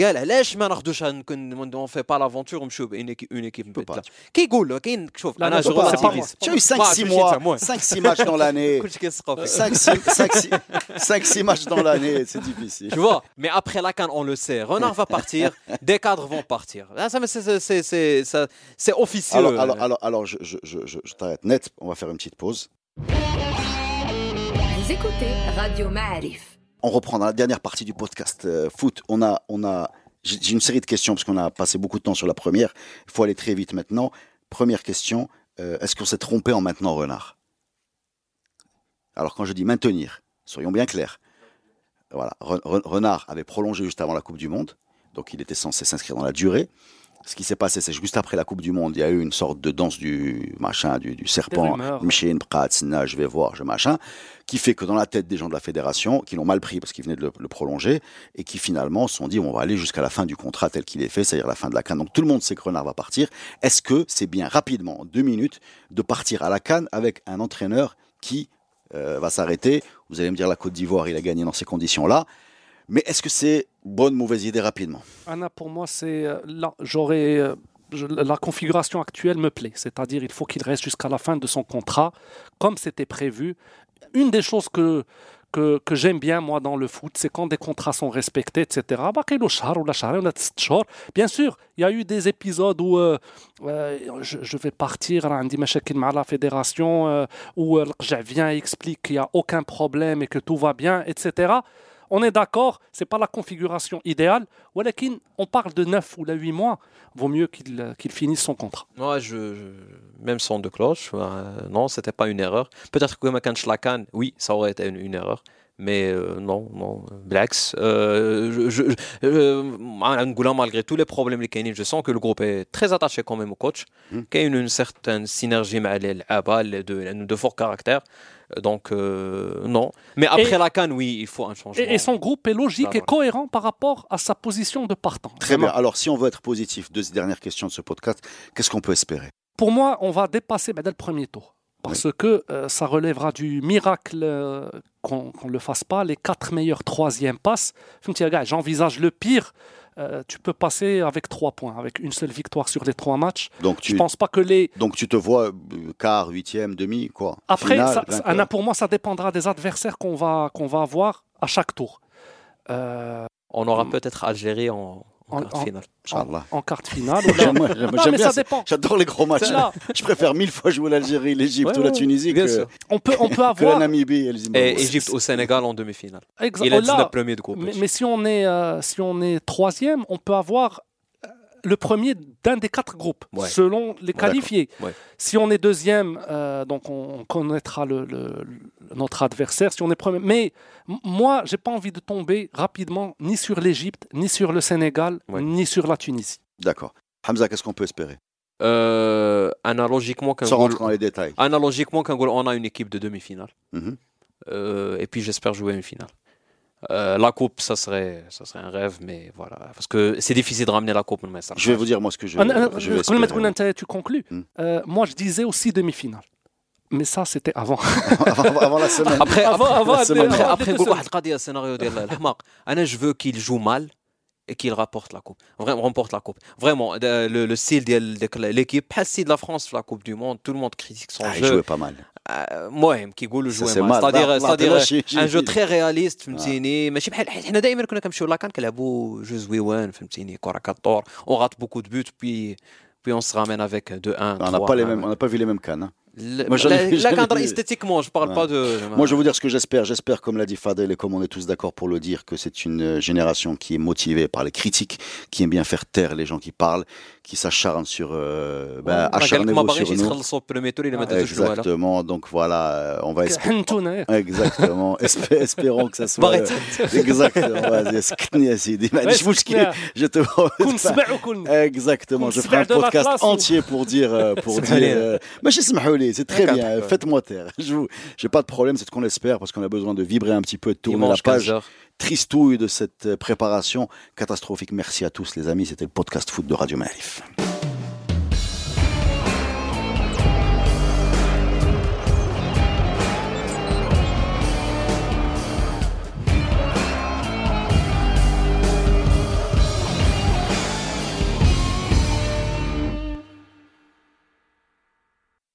قال علاش ما ناخذوش اون في با لافونتور ونمشيو بان اون ايكيب مبدله كيقول كاين شوف لا، انا لا، جو c'est pas- c'est pas relativise. Tu as eu 5-6 كلشي mois, تاع 5-6 matchs dans l'année. كلشي كيسقف 5-6 matchs dans l'année, c'est difficile. Tu vois, mais après la canne, on le sait. Renard va partir, des cadres vont partir. Là, ça, mais c'est- c'est- c'est- c'est ça- c'est officieux. Alors, alors, alors, alors je, je, je, je- je t'arrête net, on va faire une petite pause. Vous écoutez Radio Ma'arif. On reprend dans la dernière partie du podcast euh, foot. On a, j'ai une série de questions parce qu'on a passé beaucoup de temps sur la première. Il faut aller très vite maintenant. Première question euh, est-ce qu'on s'est trompé en maintenant Renard? Alors quand je dis maintenir, soyons bien clairs. Voilà, Re- Re- Renard avait prolongé juste avant la Coupe du Monde, donc il était censé s'inscrire dans la durée. Ce qui s'est passé, c'est juste après la Coupe du Monde, il y a eu une sorte de danse du machin, du, du serpent, Pratsna, je vais voir, je machin, qui fait que dans la tête des gens de la fédération, qui l'ont mal pris parce qu'ils venaient de le, le prolonger, et qui finalement se sont dit, on va aller jusqu'à la fin du contrat tel qu'il est fait, c'est-à-dire la fin de la canne. Donc tout le monde sait que Renard va partir. Est-ce que c'est bien rapidement, en deux minutes, de partir à la canne avec un entraîneur qui euh, va s'arrêter? Vous allez me dire, la Côte d'Ivoire, il a gagné dans ces conditions-là. Mais est-ce que c'est bonne ou mauvaise idée rapidement? Anna, pour moi, c'est euh, là, j'aurais euh, la configuration actuelle me plaît. C'est-à-dire, il faut qu'il reste jusqu'à la fin de son contrat, comme c'était prévu. Une des choses que, que, j'aime bien, moi, dans le foot, c'est quand des contrats sont respectés, etc. Bah, bien sûr, il y a eu des épisodes où euh, euh je, je, vais partir, à la fédération, où je viens et explique qu'il n'y a aucun problème et que tout va bien, etc. On est d'accord, c'est pas la configuration idéale. Walakin, on parle de 9 ou 8 mois. Vaut mieux qu'il euh, finisse son contrat. Même son de cloche, euh, non, c'était pas une erreur. Peut-être que Makan Schlakan, oui, ça aurait été une, erreur. Mais euh, non, non, Blacks. Euh, euh malgré tous les problèmes, je sens que le groupe est très attaché quand même au coach. Mm. Il y a une, certaine synergie avec les deux, de fort caractère. Donc, euh, non. Mais après Et- la canne, oui, il faut un changement. Et, et son groupe est logique Ah, et cohérent par rapport à sa position de partant. Très Vraiment. bien. Alors, si on veut être positif, deux dernières questions de ce podcast, qu'est-ce qu'on peut espérer? Pour moi, on va dépasser ben, dès le premier tour. Parce que euh, ça relèvera du miracle euh, qu'on ne le fasse pas. Les quatre meilleurs troisième passes. Fimti, gars, J'envisage le pire. Euh, tu peux passer avec trois points, avec une seule victoire sur les trois matchs. donc Je tu, pense pas que les. donc, tu te vois euh, quart, huitième, demi, quoi Après, Finale, ça-. Anna, pour moi, ça dépendra des adversaires qu'on va, qu'on va avoir à chaque tour. Euh, On aura peut-être Algérie en, en En- quart en- finale. En quart de finale. J'adore les gros matchs. Là, Je préfère mille fois jouer l'Algérie, l'Égypte Ouais, ou la Tunisie que, on peut, on peut que la avoir. Namibie et le Zimbabwe. Et Égypte au Sénégal en demi-finale. Il a là, 19 premiers de groupe. Mais, mais si on est euh, si on est troisième, on peut avoir euh, le premier d'un des quatre groupes, Ouais. selon les qualifiés. Ouais. Si on est deuxième, euh, donc on, on connaîtra le, le- le- notre adversaire si on est premier. Mais moi, j'ai pas envie de tomber rapidement ni sur l'Égypte, ni sur le Sénégal, ni sur la Tunisie. D'accord. Hamza, qu'est-ce qu'on peut espérer? Euh, analogiquement, Sans goal, les détails. Analogiquement, on a une équipe de demi-finale. Mhm. Euh, et puis j'espère jouer une finale. Euh, la coupe, ça serait, ça serait un rêve, mais voilà, parce que c'est difficile de ramener la coupe. Je vais vous dire moi ce que je. Ah, je, je vais tu conclus. Mm. Euh, moi, je disais aussi demi-finale. Mais ça, c'était avant. avant, avant la semaine. Après, Avant- après, avant- après, avant- après, avant- après, نقول واحد القضية السيناريو ديال الحماق. أنا je veux qu'il joue mal et qu'il rapporte la coupe. Vraiment, remporte la coupe. Vraiment, de- le, le style ديال ديك l'équipe, بحال style de la France في la Coupe du Monde, tout le monde critique son Ah, il jeu. jouait pas mal. آه، المهم كيقولوا Ça, jouer c'est mal. mal. C'est-à-dire, لا- لا- c'est-à-dire لا شي- شي- ان جو شي. تري رياليست فهمتيني ماشي بحال حنا دائما كنا كنمشيو لاكان كنلعبوا جو زويوان فهمتيني كره كطور on rate beaucoup de buts puis puis on se ramène avec 2-1 On n'a pas, les mêmes- on n'a pas vu les mêmes cannes. hein. Moi, esthétiquement, je parle pas de. Moi, je vais vous dire ce que j'espère. J'espère, comme l'a dit Fadel et comme on est tous d'accord pour le dire, que c'est une euh, génération qui est motivée par les critiques, qui aime bien faire taire les gens qui parlent, qui s'acharnent sur, ben, sur nous. Exactement. Donc voilà, euh, on va espérer. exactement. espérons que ça soit. Euh, exactement. je te. exactement. Je ferai un podcast entier pour dire, pour dire. C'est très bien. Faites-moi taire. Je n'ai pas de problème. C'est ce qu'on espère parce qu'on a besoin de vibrer un petit peu, de tourner la page. Tristouille de cette préparation catastrophique. Merci à tous les amis, c'était le podcast foot de Radio Malif.